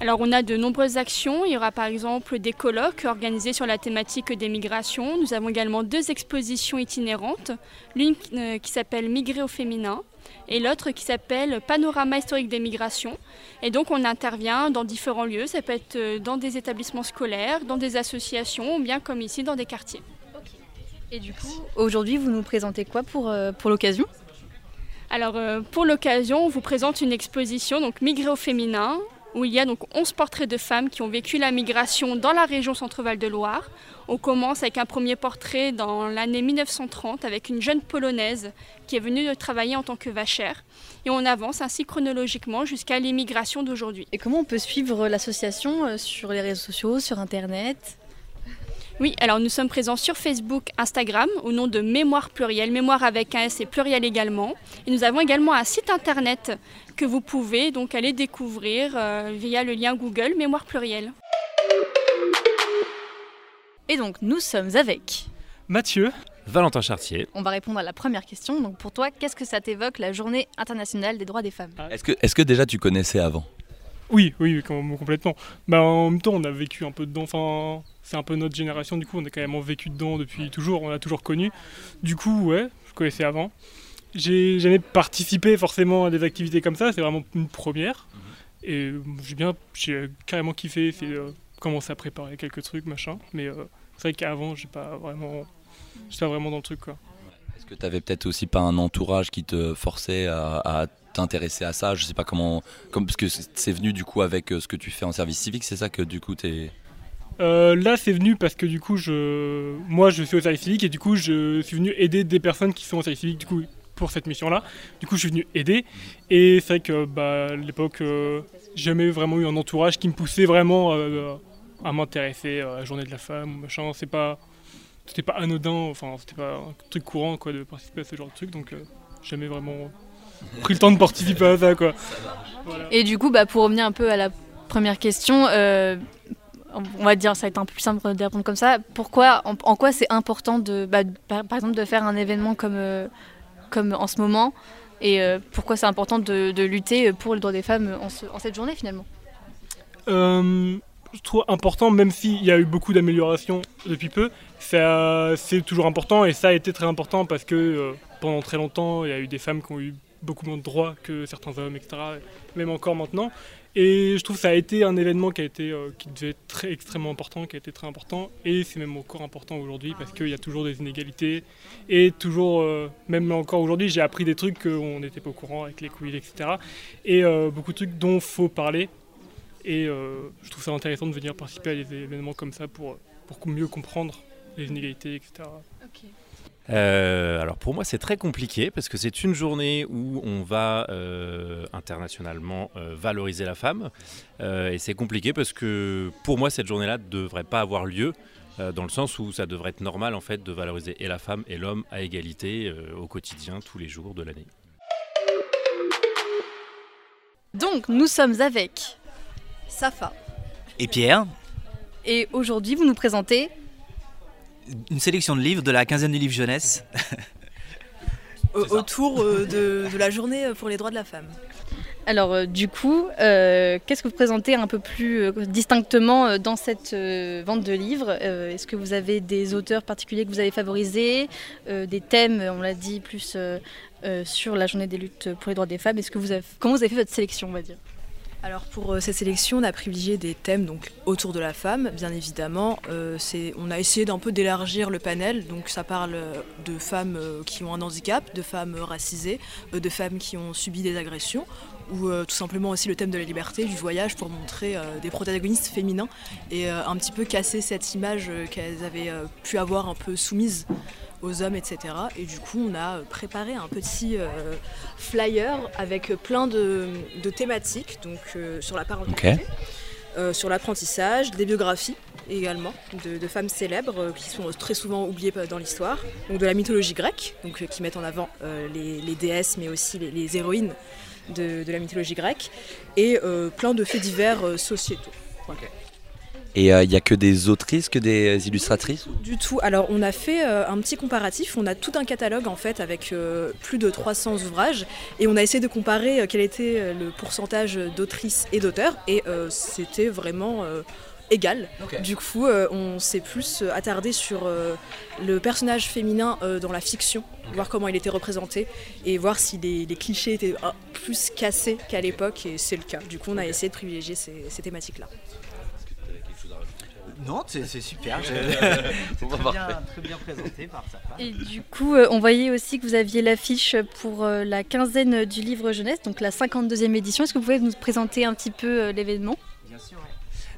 S2: Alors on a de nombreuses actions. Il y aura par exemple des colloques organisés sur la thématique des migrations. Nous avons également deux expositions itinérantes. L'une qui s'appelle Migrer au féminin et l'autre qui s'appelle Panorama historique des migrations. Et donc on intervient dans différents lieux. Ça peut être euh, dans des établissements scolaires, dans des associations ou bien comme ici dans des quartiers.
S5: Et du coup, aujourd'hui, vous nous présentez quoi pour, euh, pour l'occasion?
S2: Alors euh, pour l'occasion, on vous présente une exposition donc Migrer au féminin où il y a donc 11 portraits de femmes qui ont vécu la migration dans la région Centre-Val de Loire. On commence avec un premier portrait dans l'année 1930 avec une jeune polonaise qui est venue travailler en tant que vachère et on avance ainsi chronologiquement jusqu'à l'immigration d'aujourd'hui.
S5: Et comment on peut suivre l'association euh, sur les réseaux sociaux, sur Internet?
S2: Oui, alors nous sommes présents sur Facebook, Instagram au nom de Mémoire Pluriel, Mémoire avec un S et pluriel également. Et nous avons également un site internet que vous pouvez donc aller découvrir euh, via le lien Google Mémoire Pluriel.
S5: Et donc, nous sommes avec.
S9: Mathieu, Valentin Chartier.
S5: On va répondre à la première question. Donc, pour toi, qu'est-ce que ça t'évoque la journée internationale des droits des femmes?
S7: Est-ce que, est que déjà tu connaissais avant?
S9: Oui, oui, oui, com- complètement. Bah, en même temps, on a vécu un peu dedans. Enfin, c'est un peu notre génération, du coup, on a quand même vécu dedans depuis toujours, on l'a toujours connu. Du coup, ouais, je connaissais avant. J'ai jamais participé forcément à des activités comme ça, c'est vraiment une première. Et j'ai bien, j'ai carrément kiffé, fait, euh, commencer à préparer quelques trucs, machin. Mais euh, c'est vrai qu'avant, j'ai pas vraiment, j'étais pas vraiment dans le truc, quoi.
S7: Est-ce que tu avais peut-être aussi pas un entourage qui te forçait à, à t'intéresser à ça Je sais pas comment, comme, parce que c'est venu du coup avec euh, ce que tu fais en service civique, c'est ça que du coup t'es...
S9: Euh, là, c'est venu parce que du coup, je, moi, je suis au service civique et du coup, je suis venu aider des personnes qui sont au service civique du coup pour cette mission-là. Du coup, je suis venu aider et c'est vrai que bah, à l'époque, euh, j'ai jamais vraiment eu un entourage qui me poussait vraiment euh, à m'intéresser à la journée de la femme machin. C'est pas, c'était pas anodin, enfin, c'était pas un truc courant quoi de participer à ce genre de truc, donc jamais vraiment pris le temps de participer à ça quoi.
S5: Et du coup, bah, pour revenir un peu à la première question on va dire, ça va être un peu plus simple de répondre comme ça. Pourquoi, en, quoi c'est important de, bah, par, exemple, de faire un événement comme, euh, comme en ce moment et euh, pourquoi c'est important de, lutter pour le droit des femmes en, cette journée finalement?
S9: Euh, Je trouve important, même s'il y a eu beaucoup d'améliorations depuis peu, c'est toujours important et ça a été très important parce que pendant très longtemps, il y a eu des femmes qui ont eu beaucoup moins de droits que certains hommes, etc. Même encore maintenant. Et je trouve que ça a été un événement qui a été euh, qui devait être extrêmement important, qui a été très important, et c'est même encore important aujourd'hui parce qu'il y a toujours des inégalités et toujours, euh, même encore aujourd'hui, j'ai appris des trucs qu'on n'était pas au courant avec les couilles, etc. Et euh, beaucoup de trucs dont il faut parler. Et je trouve ça intéressant de venir participer à des événements comme ça pour, pour mieux comprendre les inégalités, etc.
S10: Euh, alors pour moi c'est très compliqué parce que c'est une journée où on va euh, internationalement euh, valoriser la femme et c'est compliqué parce que pour moi cette journée-là ne devrait pas avoir lieu dans le sens où ça devrait être normal en fait de valoriser et la femme et l'homme à égalité au quotidien tous les jours de l'année.
S5: Donc nous sommes avec Safa
S11: et Pierre
S5: et aujourd'hui vous nous présentez
S11: une sélection de livres de la quinzaine du livre jeunesse.
S12: Autour euh, de, la journée pour les droits de la femme.
S5: Alors euh, du coup, euh, qu'est-ce que vous présentez un peu plus distinctement dans cette vente de livres? Est-ce que vous avez des auteurs particuliers que vous avez favorisés? Des thèmes, on l'a dit, plus sur la journée des luttes pour les droits des femmes Est-ce que vous avez, Comment vous avez fait votre sélection, on va dire?
S12: Alors pour euh, cette sélection, on a privilégié des thèmes donc autour de la femme, bien évidemment. Euh, on a essayé d'un peu d'élargir le panel, donc ça parle euh, de femmes qui ont un handicap, de femmes racisées, de femmes qui ont subi des agressions, ou tout simplement aussi le thème de la liberté, du voyage, pour montrer des protagonistes féminins et un petit peu casser cette image qu'elles avaient pu avoir un peu soumise aux hommes, etc. Et du coup, on a préparé un petit euh, flyer avec plein de, thématiques, donc euh, sur la parentalité, euh, sur l'apprentissage, des biographies également de, femmes célèbres qui sont très souvent oubliées dans l'histoire, donc de la mythologie grecque, donc qui mettent en avant les, déesses, mais aussi les, héroïnes de, la mythologie grecque, et plein de faits divers sociétaux.
S11: Et il euh, n'y a que des autrices, que des illustratrices
S12: Du tout. Alors on a fait euh, un petit comparatif. On a tout un catalogue en fait avec euh, plus de 300 ouvrages et on a essayé de comparer quel était le pourcentage d'autrices et d'auteurs et c'était vraiment égal. Du coup, on s'est plus attardé sur le personnage féminin dans la fiction, voir comment il était représenté et voir si les, clichés étaient plus cassés qu'à l'époque, et c'est le cas. Du coup, on a essayé de privilégier ces thématiques-là.
S11: Non, c'est super. très, bien, présenté par sa
S5: Et du coup, euh, on voyait aussi que vous aviez l'affiche pour euh, la quinzaine du livre jeunesse, donc la 52e édition. Est-ce que vous pouvez nous présenter un petit peu euh, l'événement?
S11: Bien sûr.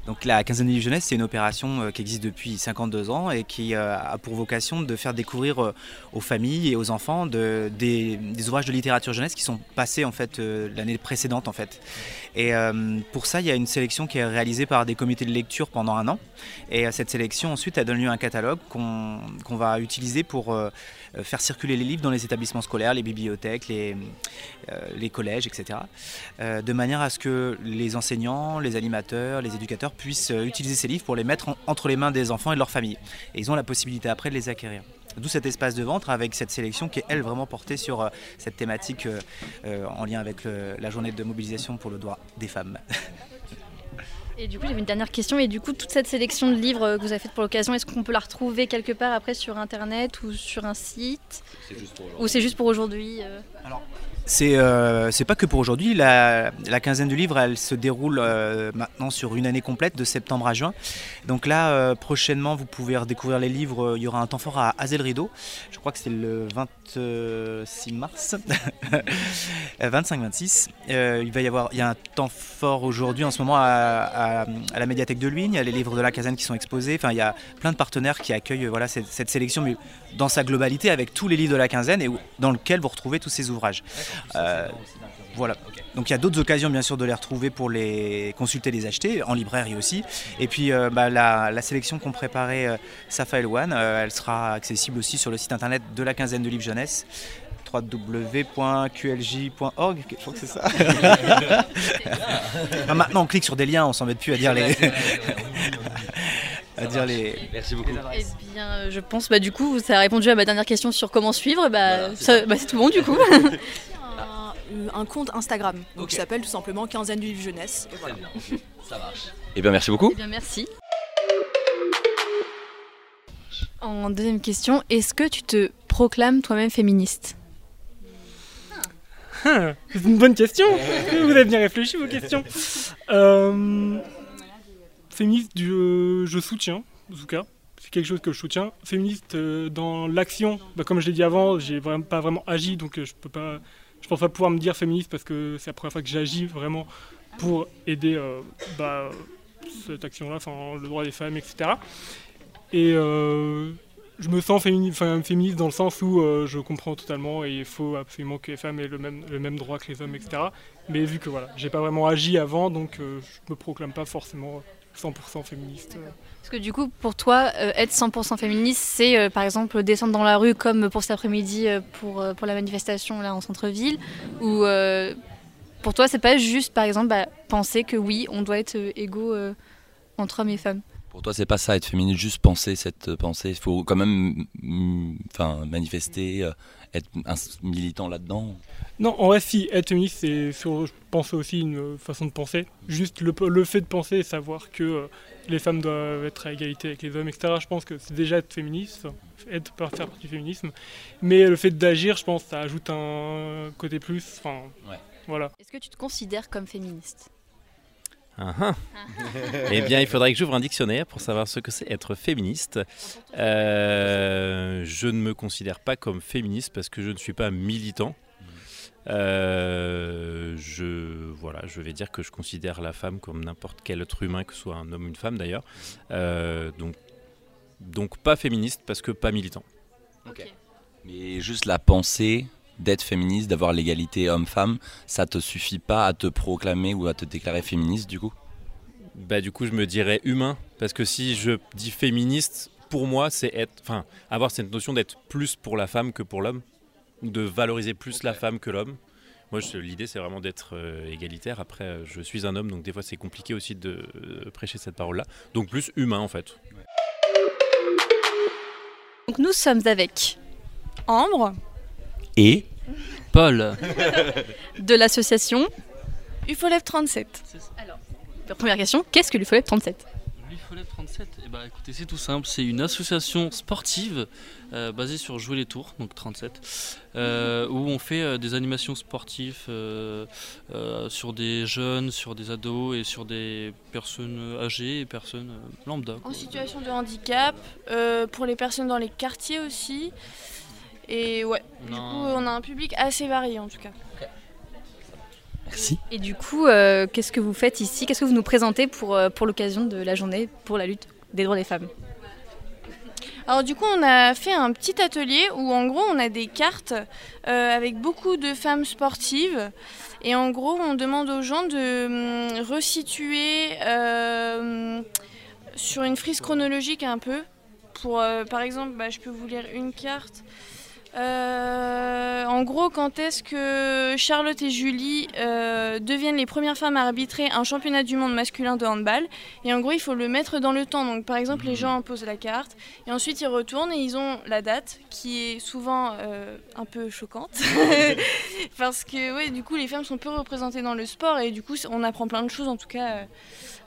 S11: Donc la quinzaine du jeunesse, c'est une opération qui existe depuis 52 ans et qui a pour vocation de faire découvrir aux familles et aux enfants de, des, ouvrages de littérature jeunesse qui sont passés en fait l'année précédente en fait. Et euh, pour ça, il y a une sélection qui est réalisée par des comités de lecture pendant un an. Et euh, cette sélection, ensuite, elle donne lieu à un catalogue qu'on va utiliser pour euh, faire circuler les livres dans les établissements scolaires, les bibliothèques, les, les collèges, etc. de manière à ce que les enseignants, les animateurs, les éducateurs puissent utiliser ces livres pour les mettre entre les mains des enfants et de leurs familles. Et ils ont la possibilité après de les acquérir. D'où cet espace de vente avec cette sélection qui est, elle, vraiment portée sur euh, cette thématique euh, euh, en lien avec la journée de mobilisation pour le droit des femmes.
S5: Et du coup, j'avais une dernière question. Et du coup, toute cette sélection de livres que vous avez faite pour l'occasion, est-ce qu'on peut la retrouver quelque part après sur Internet ou sur un site Ou c'est juste pour aujourd'hui
S11: Alors, c'est euh, c'est pas que pour aujourd'hui. La, la, quinzaine de livres, elle se déroule euh, maintenant sur une année complète, de septembre à juin. Donc là, euh, prochainement, vous pouvez redécouvrir les livres. Il y aura un temps fort à Azel Rideau. Je crois que c'est le 26 mars, 25-26. il va y avoir, il y a un temps fort aujourd'hui en ce moment à, à, la médiathèque de Luynes. Il y a les livres de la quinzaine qui sont exposés. Enfin, il y a plein de partenaires qui accueillent voilà cette, cette sélection, mais dans sa globalité avec tous les livres de la quinzaine et dans lequel vous retrouvez tous ces ouvrages. Euh, voilà. Donc il y a d'autres occasions bien sûr de les retrouver pour les consulter, les acheter, en librairie aussi. Et puis euh, bah, la, sélection qu'ont préparé euh, Safa One, elle sera accessible aussi sur le site internet de la quinzaine de livres jeunesse www.qlj.org, je crois que c'est ça. Ah, maintenant on clique sur des liens, on s'en met plus à dire les... à dire les...
S5: Merci beaucoup. Eh bien, je pense, bah, du coup, ça a répondu à ma dernière question sur comment suivre. Bah, bah c'est tout bon, du coup.
S12: un, compte Instagram donc, qui s'appelle tout simplement Quinzaine du livre jeunesse. Et voilà.
S7: Ça marche. Eh bien, merci beaucoup.
S5: Eh bien, merci. En deuxième question, est-ce que tu te proclames toi-même féministe?
S9: C'est une bonne question. Vous avez bien réfléchi vos questions. Euh, féministe, je, je soutiens, en tout cas c'est quelque chose que je soutiens. Féministe euh, dans l'action, bah, comme je l'ai dit avant, j'ai vraiment pas vraiment agi, donc euh, je peux pas, je pense pas pouvoir me dire féministe parce que c'est la première fois que j'agis vraiment pour aider euh, bah, cette action-là, le droit des femmes, etc. Et je me sens féministe dans le sens où je comprends totalement et il faut absolument que les femmes aient le même, le même droit que les hommes, etc. Mais vu que voilà, j'ai pas vraiment agi avant, donc je me proclame pas forcément 100% féministe.
S5: Parce que du coup, pour toi, euh, être 100% féministe, c'est euh, par exemple descendre dans la rue comme pour cet après-midi euh, pour, pour la manifestation là en centre-ville Ou pour toi, c'est pas juste par exemple bah, penser que oui, on doit être égaux entre hommes et femmes?
S7: Pour toi, c'est pas ça, être féministe, juste penser cette pensée. Il faut quand même mm, enfin, manifester, être un militant là-dedans
S9: Non, en vrai, si, être féministe, c'est, je pense aussi une façon de penser. Juste le, le fait de penser et savoir que les femmes doivent être à égalité avec les hommes, etc. Je pense que c'est déjà être féministe, être faire partie du féminisme. Mais le fait d'agir, je pense, ça ajoute un côté plus. Enfin, voilà.
S5: Est-ce que tu te considères comme féministe?
S10: Ah. eh bien, il faudrait que j'ouvre un dictionnaire pour savoir ce que c'est être féministe. Euh, je ne me considère pas comme féministe parce que je ne suis pas militant. Euh, je, voilà, je vais dire que je considère la femme comme n'importe quel être humain, que ce soit un homme ou une femme d'ailleurs. Euh, donc, donc pas féministe parce que pas militant.
S7: Mais juste la pensée d'être féministe, d'avoir l'égalité homme-femme, ça te suffit pas à te proclamer ou à te déclarer féministe du coup?
S10: Bah du coup je me dirais humain parce que si je dis féministe, pour moi c'est être, enfin avoir cette notion d'être plus pour la femme que pour l'homme de valoriser plus la femme que l'homme. Moi, l'idée, c'est vraiment d'être euh, égalitaire. Après, euh, je suis un homme, donc des fois, c'est compliqué aussi de euh, prêcher cette parole-là. Donc, plus humain, en fait.
S5: Donc, nous sommes avec Ambre.
S7: Et
S3: Paul.
S5: de l'association
S13: UFOLEV 37.
S5: Alors, première question, qu'est-ce que l'UFOLEV 37
S3: L'UFOLEV 37, eh ben, écoutez, c'est tout simple. C'est une association sportive euh, basé sur Jouer les Tours, donc 37, euh, où on fait euh, des animations sportives sur des jeunes, sur des ados et sur des personnes âgées et personnes lambda.
S13: En situation de handicap, pour les personnes dans les quartiers aussi. Et ouais, du coup, on a un public assez varié en tout cas.
S7: Merci.
S5: Et du coup, qu'est-ce que vous faites ici? Qu'est-ce que vous nous présentez pour, pour l'occasion de la journée pour la lutte des droits des femmes?
S13: Alors du coup, on a fait un petit atelier où en gros, on a des cartes euh, avec beaucoup de femmes sportives. Et en gros, on demande aux gens de hum, resituer euh, sur une frise chronologique un peu. Pour, euh, par exemple, bah, je peux vous lire une carte. Euh, en gros, quand est-ce que Charlotte et Julie euh, deviennent les premières femmes à arbitrer un championnat du monde masculin de handball? Et en gros, il faut le mettre dans le temps. Donc, par exemple, les gens posent la carte et ensuite ils retournent et ils ont la date qui est souvent euh, un peu choquante parce que, ouais, du coup, les femmes sont peu représentées dans le sport et du coup, on apprend plein de choses en tout cas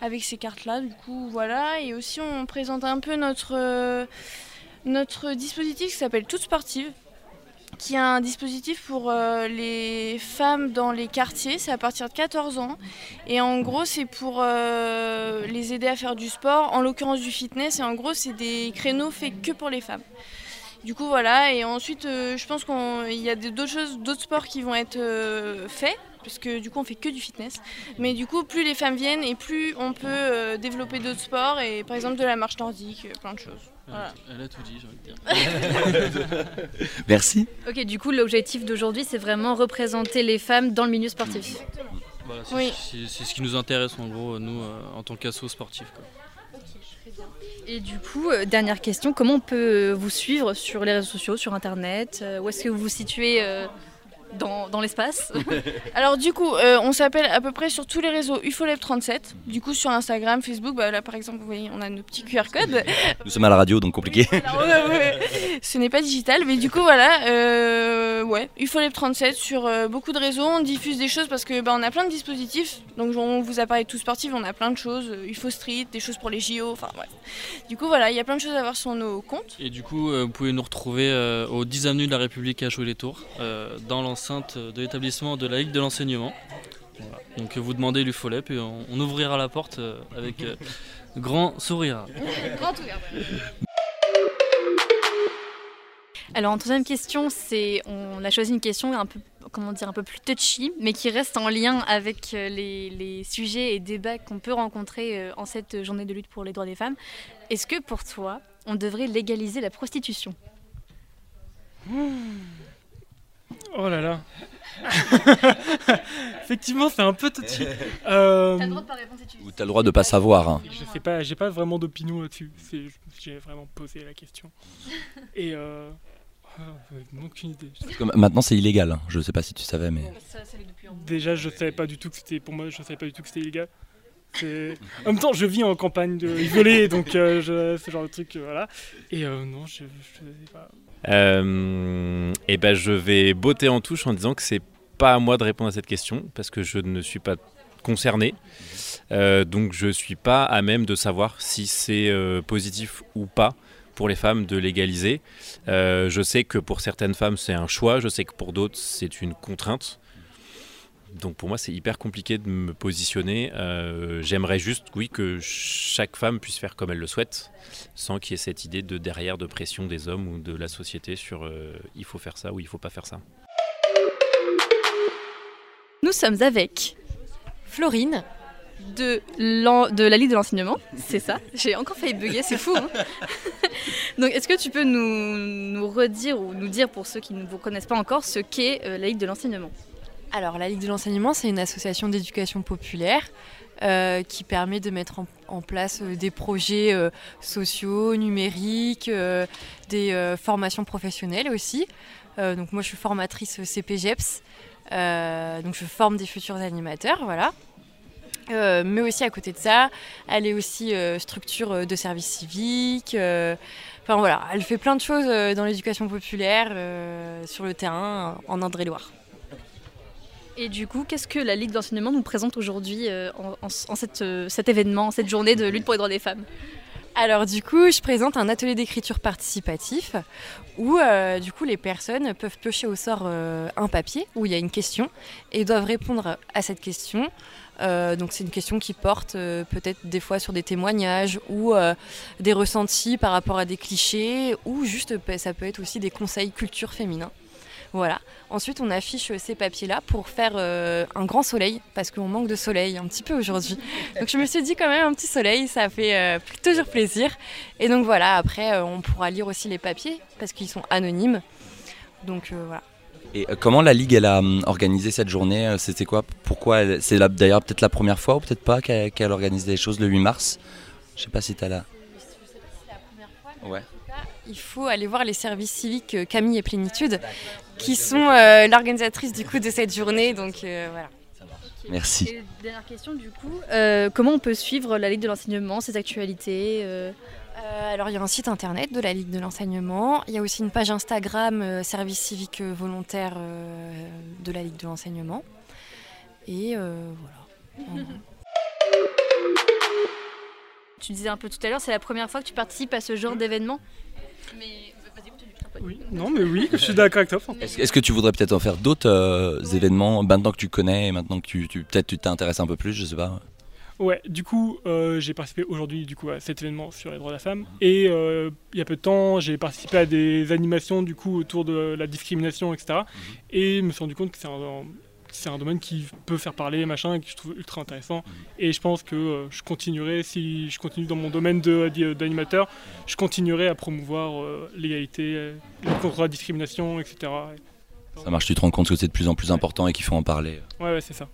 S13: avec ces cartes-là. Du coup, voilà. Et aussi, on présente un peu notre notre dispositif qui s'appelle Toute Sportive qui a un dispositif pour euh, les femmes dans les quartiers. C'est à partir de 14 ans. Et en gros, c'est pour euh, les aider à faire du sport, en l'occurrence du fitness. Et en gros, c'est des créneaux faits que pour les femmes. Du coup, voilà. Et ensuite, euh, je pense qu'il y a d'autres choses, d'autres sports qui vont être faits. Parce que du coup, on fait que du fitness. Mais du coup, plus les femmes viennent et plus on peut développer d'autres sports. Et par exemple, de la marche nordique, plein de choses. Voilà.
S3: Elle a tout dit, j'ai envie de dire.
S7: Merci.
S5: Ok, du coup, l'objectif d'aujourd'hui, c'est vraiment représenter les femmes dans le milieu sportif.
S3: Voilà, c'est
S5: Oui.
S3: c'est- c'est ce qui nous intéresse en gros, nous, euh, en tant qu'asso sportif. quoi.
S5: Et du coup, euh, dernière question, comment on peut vous suivre sur les réseaux sociaux, sur Internet euh, Où est-ce que vous vous situez euh, dans, dans l'espace
S13: Alors du coup, euh, on s'appelle à peu près sur tous les réseaux UFOLab37. Du coup, sur Instagram, Facebook, bah, là par exemple, vous voyez, on a nos petits QR codes.
S7: Nous sommes à la radio, donc compliqué.
S13: Alors, ouais, ouais, Ce n'est pas digital, mais du coup voilà, euh, ouais, UFOLab37 sur euh, beaucoup de réseaux, on diffuse des choses parce que bah, on a plein de dispositifs. Donc on vous a parlé de tout sportif, on a plein de choses, euh, UFO Street, des choses pour les JO, enfin ouais. Du coup voilà, il y a plein de choses à voir sur nos comptes.
S3: Et du coup, euh, vous pouvez nous retrouver euh, au 10 avenue de la République à Jouer-les-Tours, euh, dans l'enceinte de l'établissement de la Ligue de l'enseignement. Voilà. Donc vous demandez l'UFOLEP et on, on ouvrira la porte euh, avec euh, grand sourire.
S5: Grand. Alors en troisième question, c'est on a choisi une question un peu comment dire un peu plus touchy, mais qui reste en lien avec euh, les, les sujets et débats qu'on peut rencontrer en cette journée de lutte pour les droits des femmes. Est-ce que pour toi, on devrait légaliser la prostitution?
S9: Oh là là. Effectivement, c'est un peu touchy. Euh,
S5: T'as le droit de pas répondre si tu
S7: Ou t'as le droit de pas savoir. hein.
S9: Je sais pas, j'ai pas vraiment d'opinion là-dessus. C'est- J'ai vraiment posé la question. Et euh... ah, euh, aucune idée.
S7: Comme maintenant, c'est illégal. hein. Je sais pas si tu savais, mais.
S9: Déjà, je savais pas du tout que c'était pour moi. Je savais pas du tout que c'était illégal. En même temps, je vis en campagne de isolée, donc euh, je- ce genre de truc, euh, voilà. Et euh, non, je, je sais pas.
S10: Euh, et ben je vais botter en touche en disant que c'est pas à moi de répondre à cette question parce que je ne suis pas concerné. Euh, donc je suis pas à même de savoir si c'est euh, positif ou pas pour les femmes de légaliser. Euh, je sais que pour certaines femmes c'est un choix, je sais que pour d'autres c'est une contrainte. Donc pour moi c'est hyper compliqué de me positionner. Euh, J'aimerais juste, oui, que chaque femme puisse faire comme elle le souhaite, sans qu'il y ait cette idée de derrière de pression des hommes ou de la société sur euh, il faut faire ça ou il faut pas faire ça.
S5: Nous sommes avec Florine de, la Ligue de l'enseignement, c'est ça. J'ai encore failli bugger, c'est fou. hein. Donc, est-ce que tu peux nous, nous redire ou nous dire pour ceux qui ne vous connaissent pas encore ce qu'est euh, la Ligue de l'enseignement?
S14: Alors, la Ligue de l'enseignement, c'est une association d'éducation populaire euh, qui permet de mettre en, place euh, des projets euh, sociaux, numériques, des formations professionnelles aussi. Donc, moi, je suis formatrice CPGEPS, donc je forme des futurs animateurs, voilà. Mais aussi à côté de ça, elle est aussi structure de service civique. Enfin voilà, elle fait plein de choses dans l'éducation populaire sur le terrain en Indre-et-Loire.
S5: Et du coup, qu'est-ce que la Ligue d'enseignement nous présente aujourd'hui euh, en, euh, cet événement, en cette journée de lutte pour les droits des femmes?
S14: Alors du coup, je présente un atelier d'écriture participatif où euh, du coup les personnes peuvent piocher au sort un papier où il y a une question et doivent répondre à cette question. Donc c'est une question qui porte peut-être des fois sur des témoignages ou des ressentis par rapport à des clichés ou juste euh, ça peut être aussi des conseils culture féminin. Voilà. Ensuite, on affiche ces papiers-là pour faire euh, un grand soleil, parce qu'on manque de soleil un petit peu aujourd'hui. Donc je me suis dit quand même un petit soleil, ça fait euh, toujours plaisir. Et donc voilà, après, euh, on pourra lire aussi les papiers, parce qu'ils sont anonymes. Donc euh, voilà.
S7: Et comment la Ligue elle a hum, organisé cette journée C'était quoi? Pourquoi elle- C'est d'ailleurs peut-être la première fois ou peut-être pas qu'elle organise des choses le 8 mars? Je sais pas si t'as la. Ouais.
S14: Il faut aller voir les services civiques euh, Camille et Plénitude, qui sont euh, l'organisatrice du coup de cette journée. Donc euh, voilà.
S7: Merci.
S5: Et dernière question du coup, euh, comment on peut suivre la Ligue de l'enseignement, ses actualités euh?
S14: Euh, alors il y a un site internet de la Ligue de l'enseignement, il y a aussi une page Instagram euh, service civique volontaire euh, de la Ligue de l'enseignement. Et euh, voilà.
S5: Tu disais un peu tout à l'heure, c'est la première fois que tu participes à ce genre d'événement?
S9: Oui, non, mais oui, je suis d'accord avec toi.
S7: Est-ce que tu voudrais peut-être en faire d'autres euh, événements maintenant que tu connais et maintenant que tu, tu- peut-être tu t'intéresses un peu plus, je sais pas?
S9: Ouais, du coup, euh, j'ai participé aujourd'hui du coup à cet événement sur les droits de la femme. Et euh, il y a peu de temps, j'ai participé à des animations du coup autour de la discrimination, etc. Et je me suis rendu compte que c'est un, c'est un domaine qui peut faire parler, machin, et que je trouve ultra intéressant. Et je pense que euh, je continuerai, si je continue dans mon domaine de- d'i- d'animateur, je continuerai à promouvoir euh, l'égalité, euh, contre la discrimination, etc.
S7: Ça marche, tu te rends compte que c'est de plus en plus important et qu'il faut en parler
S9: Ouais, ouais, c'est ça.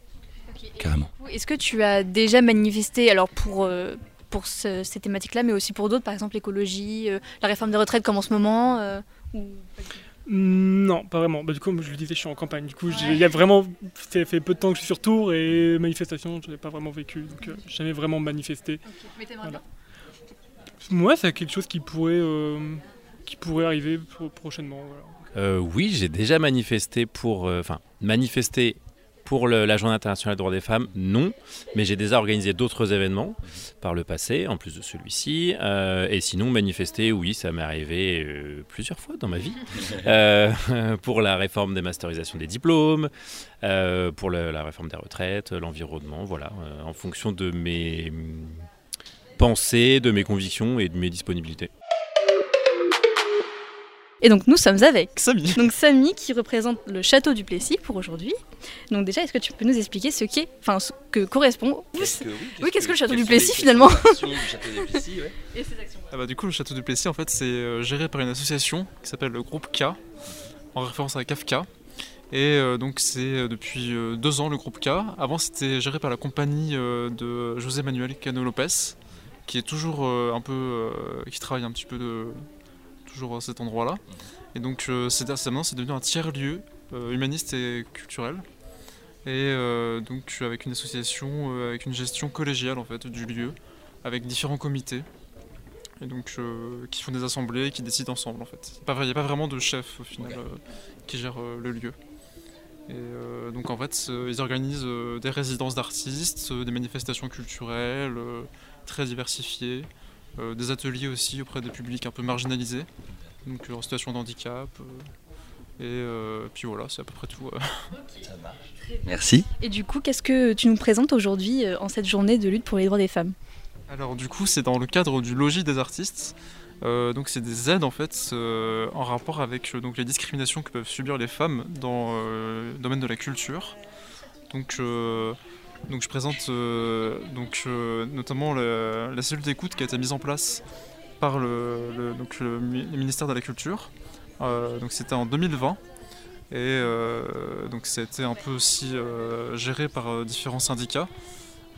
S7: carrément.
S5: Est-ce que tu as déjà manifesté alors pour, euh, pour ce- ces thématiques-là, mais aussi pour d'autres, par exemple l'écologie, euh, la réforme des retraites comme en ce moment euh, ou-
S9: Non, pas vraiment. Bah, du coup, comme je le disais, je suis en campagne. Du coup, il y a vraiment, ça fait peu de temps que je suis sur Tours et manifestation, je n'ai pas vraiment vécu. Donc, euh, j'ai jamais vraiment manifesté.
S5: Mais t'aimerais
S9: Voilà. Moi, c'est quelque chose qui pourrait, euh, qui pourrait arriver pro- prochainement. voilà.
S10: Euh, oui, j'ai déjà manifesté pour, euh, enfin, manifesté pour le- la Journée internationale des droits des femmes, non, mais j'ai déjà organisé d'autres événements par le passé, en plus de celui-ci. Euh, et sinon, manifester, oui, ça m'est arrivé euh, plusieurs fois dans ma vie. Euh, pour la réforme des masterisations des diplômes, pour le- la réforme des retraites, l'environnement, voilà, en fonction de mes pensées, de mes convictions et de mes disponibilités.
S5: Et donc nous sommes avec
S15: Samy.
S5: Donc Samy qui représente le château du Plessis pour aujourd'hui. Donc déjà, est-ce que tu peux nous expliquer ce qu'est, enfin ce que correspond
S15: que- oui,
S5: oui, qu'est-ce que le château du Plessis
S15: les-
S5: finalement
S15: du château du Plessis, ouais.
S5: Et ses actions.
S15: Ah bah, du coup, le château du Plessis, en fait, c'est euh, géré par une association qui s'appelle le groupe K, en référence à Kafka. Et euh, donc, c'est euh, depuis euh, deux ans le groupe K. Avant, c'était géré par la compagnie euh, de José Manuel Cano Lopez, qui est toujours un peu. euh, qui travaille un petit peu de, toujours à cet endroit-là. Et donc, euh, c'est c'est- maintenant, c'est devenu un tiers-lieu euh, humaniste et culturel. Et euh, donc, avec une association, avec une gestion collégiale en fait du lieu, avec différents comités et donc qui font des assemblées, qui décident ensemble en fait. Il n'y a pas vraiment de chef au final qui gère le lieu. Et euh, donc en fait, ils organisent des résidences d'artistes, des manifestations culturelles très diversifiées, euh, des ateliers aussi auprès des publics un peu marginalisés, donc euh, en situation de handicap. euh, et euh, puis voilà, c'est à peu près tout. euh.
S7: Merci.
S5: Et du coup, qu'est-ce que tu nous présentes aujourd'hui euh, en cette journée de lutte pour les droits des femmes?
S15: Alors du coup, c'est dans le cadre du logis des artistes. Euh, donc c'est des aides en fait euh, en rapport avec euh, donc les discriminations que peuvent subir les femmes dans euh, le domaine de la culture. Donc euh, donc je présente euh, donc euh, notamment la, cellule d'écoute qui a été mise en place par le, ministère de la Culture. Euh, donc c'était en 2020 et donc ça a été un peu aussi géré par différents syndicats.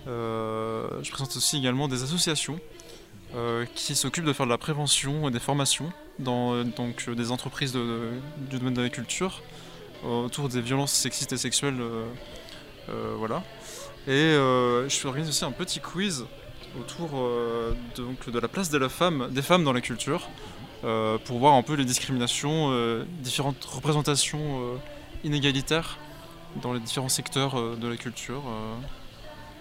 S15: Je présente aussi également des associations qui s'occupent de faire de la prévention et des formations dans donc, des entreprises du domaine de la culture autour des violences sexistes et sexuelles. voilà. Et euh, je organise aussi un petit quiz autour euh, donc, de la place de la femme, des femmes dans la culture euh, pour voir un peu les discriminations, euh, différentes représentations euh, inégalitaires dans les différents secteurs euh, de la culture. euh.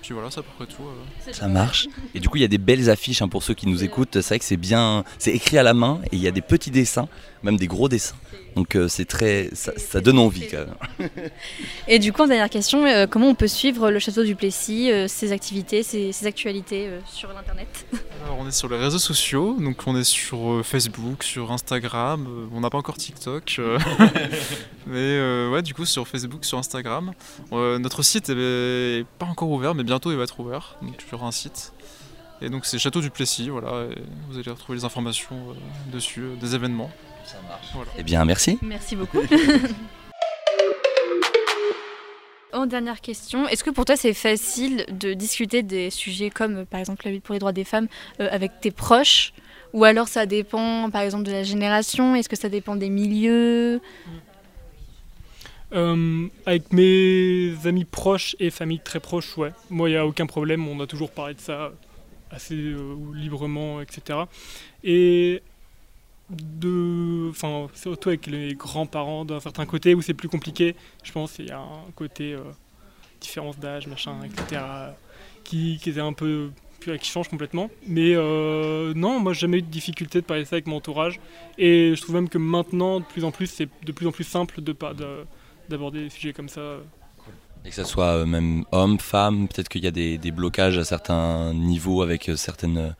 S15: Puis voilà, c'est à peu près tout.
S7: Ça marche. Et du coup, il y a des belles affiches hein, pour ceux qui nous écoutent. C'est vrai que c'est bien, c'est écrit à la main et il y a des petits dessins, même des gros dessins. Donc euh, c'est très, ça, ça donne envie quand même.
S5: Et du coup, dernière question, euh, comment on peut suivre le château du Plessis, euh, ses activités, ses, ses actualités euh, sur l'internet?
S15: Alors on est sur les réseaux sociaux, donc on est sur euh, Facebook, sur Instagram, euh, on n'a pas encore TikTok, euh, mais euh, ouais du coup sur Facebook, sur Instagram. Euh, notre site est pas encore ouvert, mais bientôt il va être ouvert, donc il y aura un site. Et donc c'est Château du Plessis, voilà, et vous allez retrouver les informations euh, dessus, euh, des événements. Ça marche.
S7: Eh bien, merci.
S5: Merci beaucoup. En dernière question, est-ce que pour toi c'est facile de discuter des sujets comme par exemple la lutte pour les droits des femmes euh, avec tes proches? Ou alors ça dépend par exemple de la génération? Est-ce que ça dépend des milieux?
S9: Euh, avec mes amis proches et famille très proches, ouais. Moi, il n'y a aucun problème, on a toujours parlé de ça assez euh, librement, etc. Et de, enfin, surtout avec les grands-parents d'un certain côté où c'est plus compliqué, je pense qu'il y a un côté euh, différence d'âge, machin, etc. qui, qui un peu qui change complètement. Mais euh, non, moi j'ai jamais eu de difficulté de parler ça avec mon entourage. Et je trouve même que maintenant, de plus en plus, c'est de plus en plus simple de d'aborder des sujets comme ça.
S16: Et que ce soit euh, même homme, femme, peut-être qu'il y a des, blocages à certains niveaux avec certaines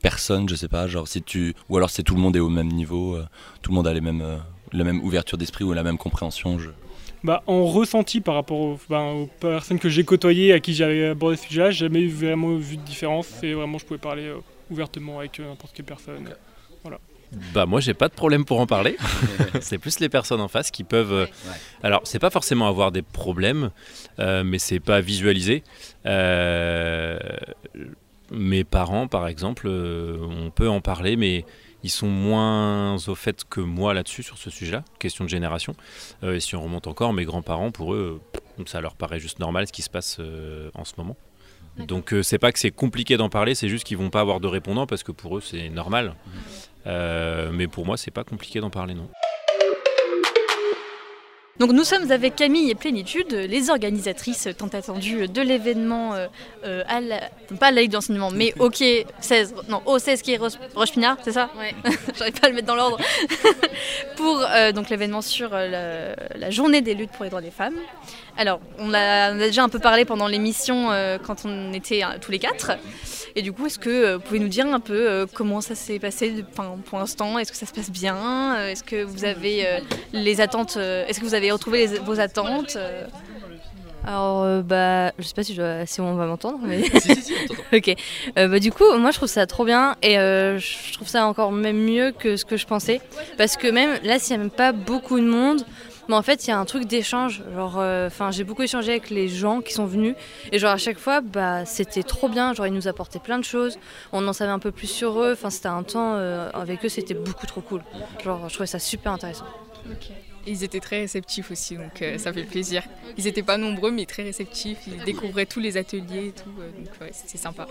S16: personnes, je sais pas, genre si tu. Ou alors c'est tout le monde est au même niveau, tout le monde a les mêmes, la même ouverture d'esprit ou la même compréhension. Je
S9: bah, en ressenti par rapport ben, aux, personnes que j'ai côtoyées, à qui j'avais abordé ce sujet-là, j'ai jamais vraiment vu de différence. Et vraiment, je pouvais parler euh, ouvertement avec euh, n'importe quelle personne. Voilà.
S10: Bah moi j'ai pas de problème pour en parler. c'est plus les personnes en face qui peuvent. Euh, alors c'est pas forcément avoir des problèmes, mais c'est pas visualiser. Mes parents par exemple, on peut en parler, mais ils sont moins au fait que moi là-dessus, sur ce sujet-là, question de génération. Euh, et si on remonte encore, mes grands-parents, pour eux, ça leur paraît juste normal ce qui se passe euh, en ce moment. Donc euh, c'est pas que c'est compliqué d'en parler, c'est juste qu'ils vont pas avoir de répondant parce que pour eux c'est normal. Mmh. mais pour moi c'est pas compliqué d'en parler non.
S5: Donc nous sommes avec Camille et Plénitude, les organisatrices tant attendues de l'événement, euh, euh, à la, pas à la Ligue d'enseignement, mais OK 16, non, au 16 qui est Roche Pinard, c'est ça?
S13: Ouais.
S5: J'arrive pas à le mettre dans l'ordre. pour euh, donc l'événement sur la, la, journée des luttes pour les droits des femmes. Alors, on a, on a déjà un peu parlé pendant l'émission quand on était tous les quatre. Et du coup, est-ce que vous pouvez nous dire un peu comment ça s'est passé pour l'instant? Est-ce que ça se passe bien? Est-ce que vous avez les attentes Est-ce que vous avez retrouvé vos attentes?
S17: Alors, euh, bah, je sais pas si, je, si on va m'entendre, mais. si, si, si, on ok. Euh, bah, du coup, moi, je trouve ça trop bien et euh, je trouve ça encore même mieux que ce que je pensais. Parce que même là, s'il n'y a même pas beaucoup de monde, mais en fait, il y a un truc d'échange. Genre, enfin, j'ai beaucoup échangé avec les gens qui sont venus et genre à chaque fois, bah, c'était trop bien. Genre, ils nous apportaient plein de choses. On en savait un peu plus sur eux. Enfin, c'était un temps avec eux, c'était beaucoup trop cool. Genre, je trouvais ça super intéressant.
S18: Ils étaient très réceptifs aussi, donc euh, ça fait plaisir. Ils n'étaient pas nombreux, mais très réceptifs. Ils découvraient tous les ateliers et tout, euh, donc ouais, c'était sympa.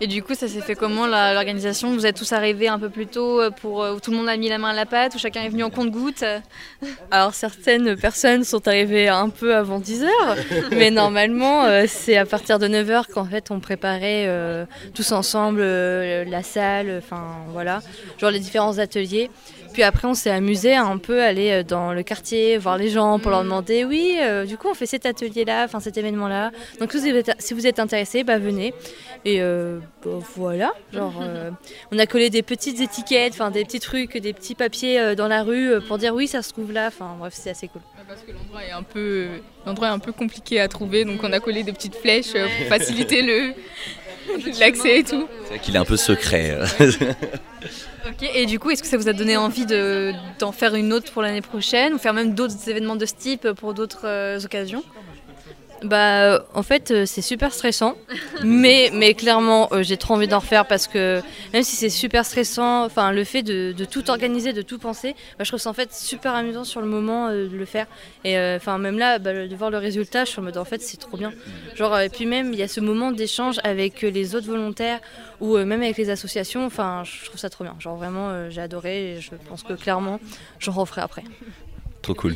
S5: Et du coup, ça s'est fait comment l'organisation? Vous êtes tous arrivés un peu plus tôt euh, pour où tout le monde a mis la main à la pâte, où chacun est venu en compte-goutte?
S17: Alors certaines personnes sont arrivées un peu avant 10h, mais normalement c'est à partir de 9h qu'en fait on préparait tous ensemble la salle, enfin voilà, genre les différents ateliers. Puis après, on s'est amusé à un peu aller euh, dans le quartier, voir les gens pour leur mm. demander oui, euh, du coup, on fait cet atelier-là, enfin cet événement-là. Donc, si vous êtes, intéressé, bah, venez. Et euh, bah, voilà, genre, on a collé des petites étiquettes, enfin des petits trucs, des petits papiers dans la rue pour dire oui, ça se trouve là. Enfin, bref, c'est assez cool.
S18: Parce que l'endroit est un peu, l'endroit est un peu compliqué à trouver, donc on a collé des petites flèches pour faciliter le l'accès et tout.
S16: C'est vrai qu'il est un peu secret.
S5: Ok, et du coup, est-ce que ça vous a donné envie d'en faire une autre pour l'année prochaine ou faire même d'autres événements de ce type pour d'autres euh, occasions?
S17: Bah, en fait, euh, c'est super stressant, mais, mais clairement, euh, j'ai trop envie d'en refaire parce que même si c'est super stressant, enfin, le fait de, tout organiser, de tout penser, bah, je trouve ça en fait super amusant sur le moment euh, de le faire. Et enfin, même là, bah, de voir le résultat, je suis en mode en fait, c'est trop bien. Genre, et puis même, il y a ce moment d'échange avec les autres volontaires ou même avec les associations. Enfin, je trouve ça trop bien. Genre, vraiment, j'ai adoré et je pense que clairement, j'en referai après.
S16: Trop cool.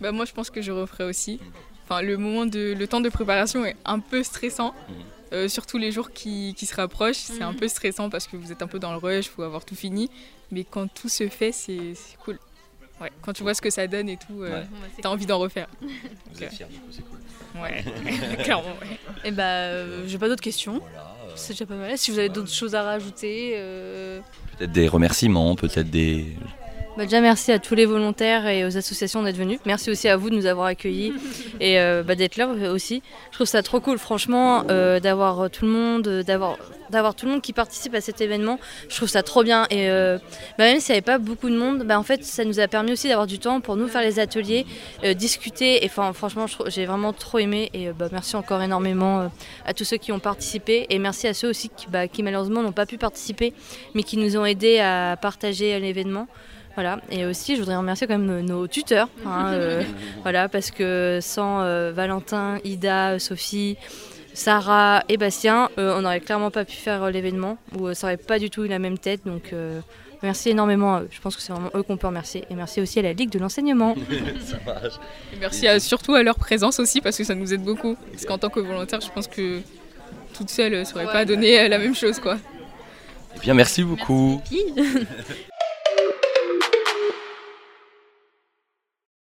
S18: Bah, moi, je pense que je referai aussi. Enfin, le moment de, le temps de préparation est un peu stressant. Mhm. Euh, surtout les jours qui, qui se rapprochent, c'est un mhm. peu stressant parce que vous êtes un peu dans le rush, il faut avoir tout fini. Mais quand tout se fait, c'est cool. Ouais, quand tu vois ce que ça donne et tout, euh, t'as envie d'en refaire.
S16: Vous êtes fiers, c'est cool.
S18: Ouais, clairement, ouais.
S5: Et eh bah, euh, j'ai pas d'autres questions. C'est déjà pas mal. Si vous avez d'autres choses à rajouter.
S16: Peut-être des remerciements, peut-être des.
S17: Bah, déjà merci à tous les volontaires et aux associations d'être venus. Merci aussi à vous de nous avoir accueillis et euh, bah, d'être là aussi. Je trouve ça trop cool franchement euh, d'avoir tout le monde, d'avoir d'avoir tout le monde qui participe à cet événement. Je trouve ça trop bien et euh, bah, même s'il n'y avait pas beaucoup de monde, en fait ça nous a permis aussi d'avoir du temps pour nous faire les ateliers, discuter et franchement j'ai vraiment trop aimé et merci encore énormément à tous ceux qui ont participé et merci à ceux aussi qui, qui malheureusement n'ont pas pu participer mais qui nous ont aidés à partager l'événement. Voilà, et aussi je voudrais remercier quand même nos tuteurs, hein, euh, voilà, parce que sans euh, Valentin, Ida, Sophie, Sarah et Bastien, euh, on n'aurait clairement pas pu faire l'événement, ou ça n'aurait pas du tout eu la même tête, donc merci énormément à eux. Je pense que c'est vraiment eux qu'on peut remercier, et merci aussi à la Ligue de l'enseignement.
S18: merci surtout à leur présence aussi, parce que ça nous aide beaucoup, parce qu'en tant que volontaire, je pense que toute seule, ça aurait pas donné la même chose quoi.
S7: Eh bien, merci beaucoup.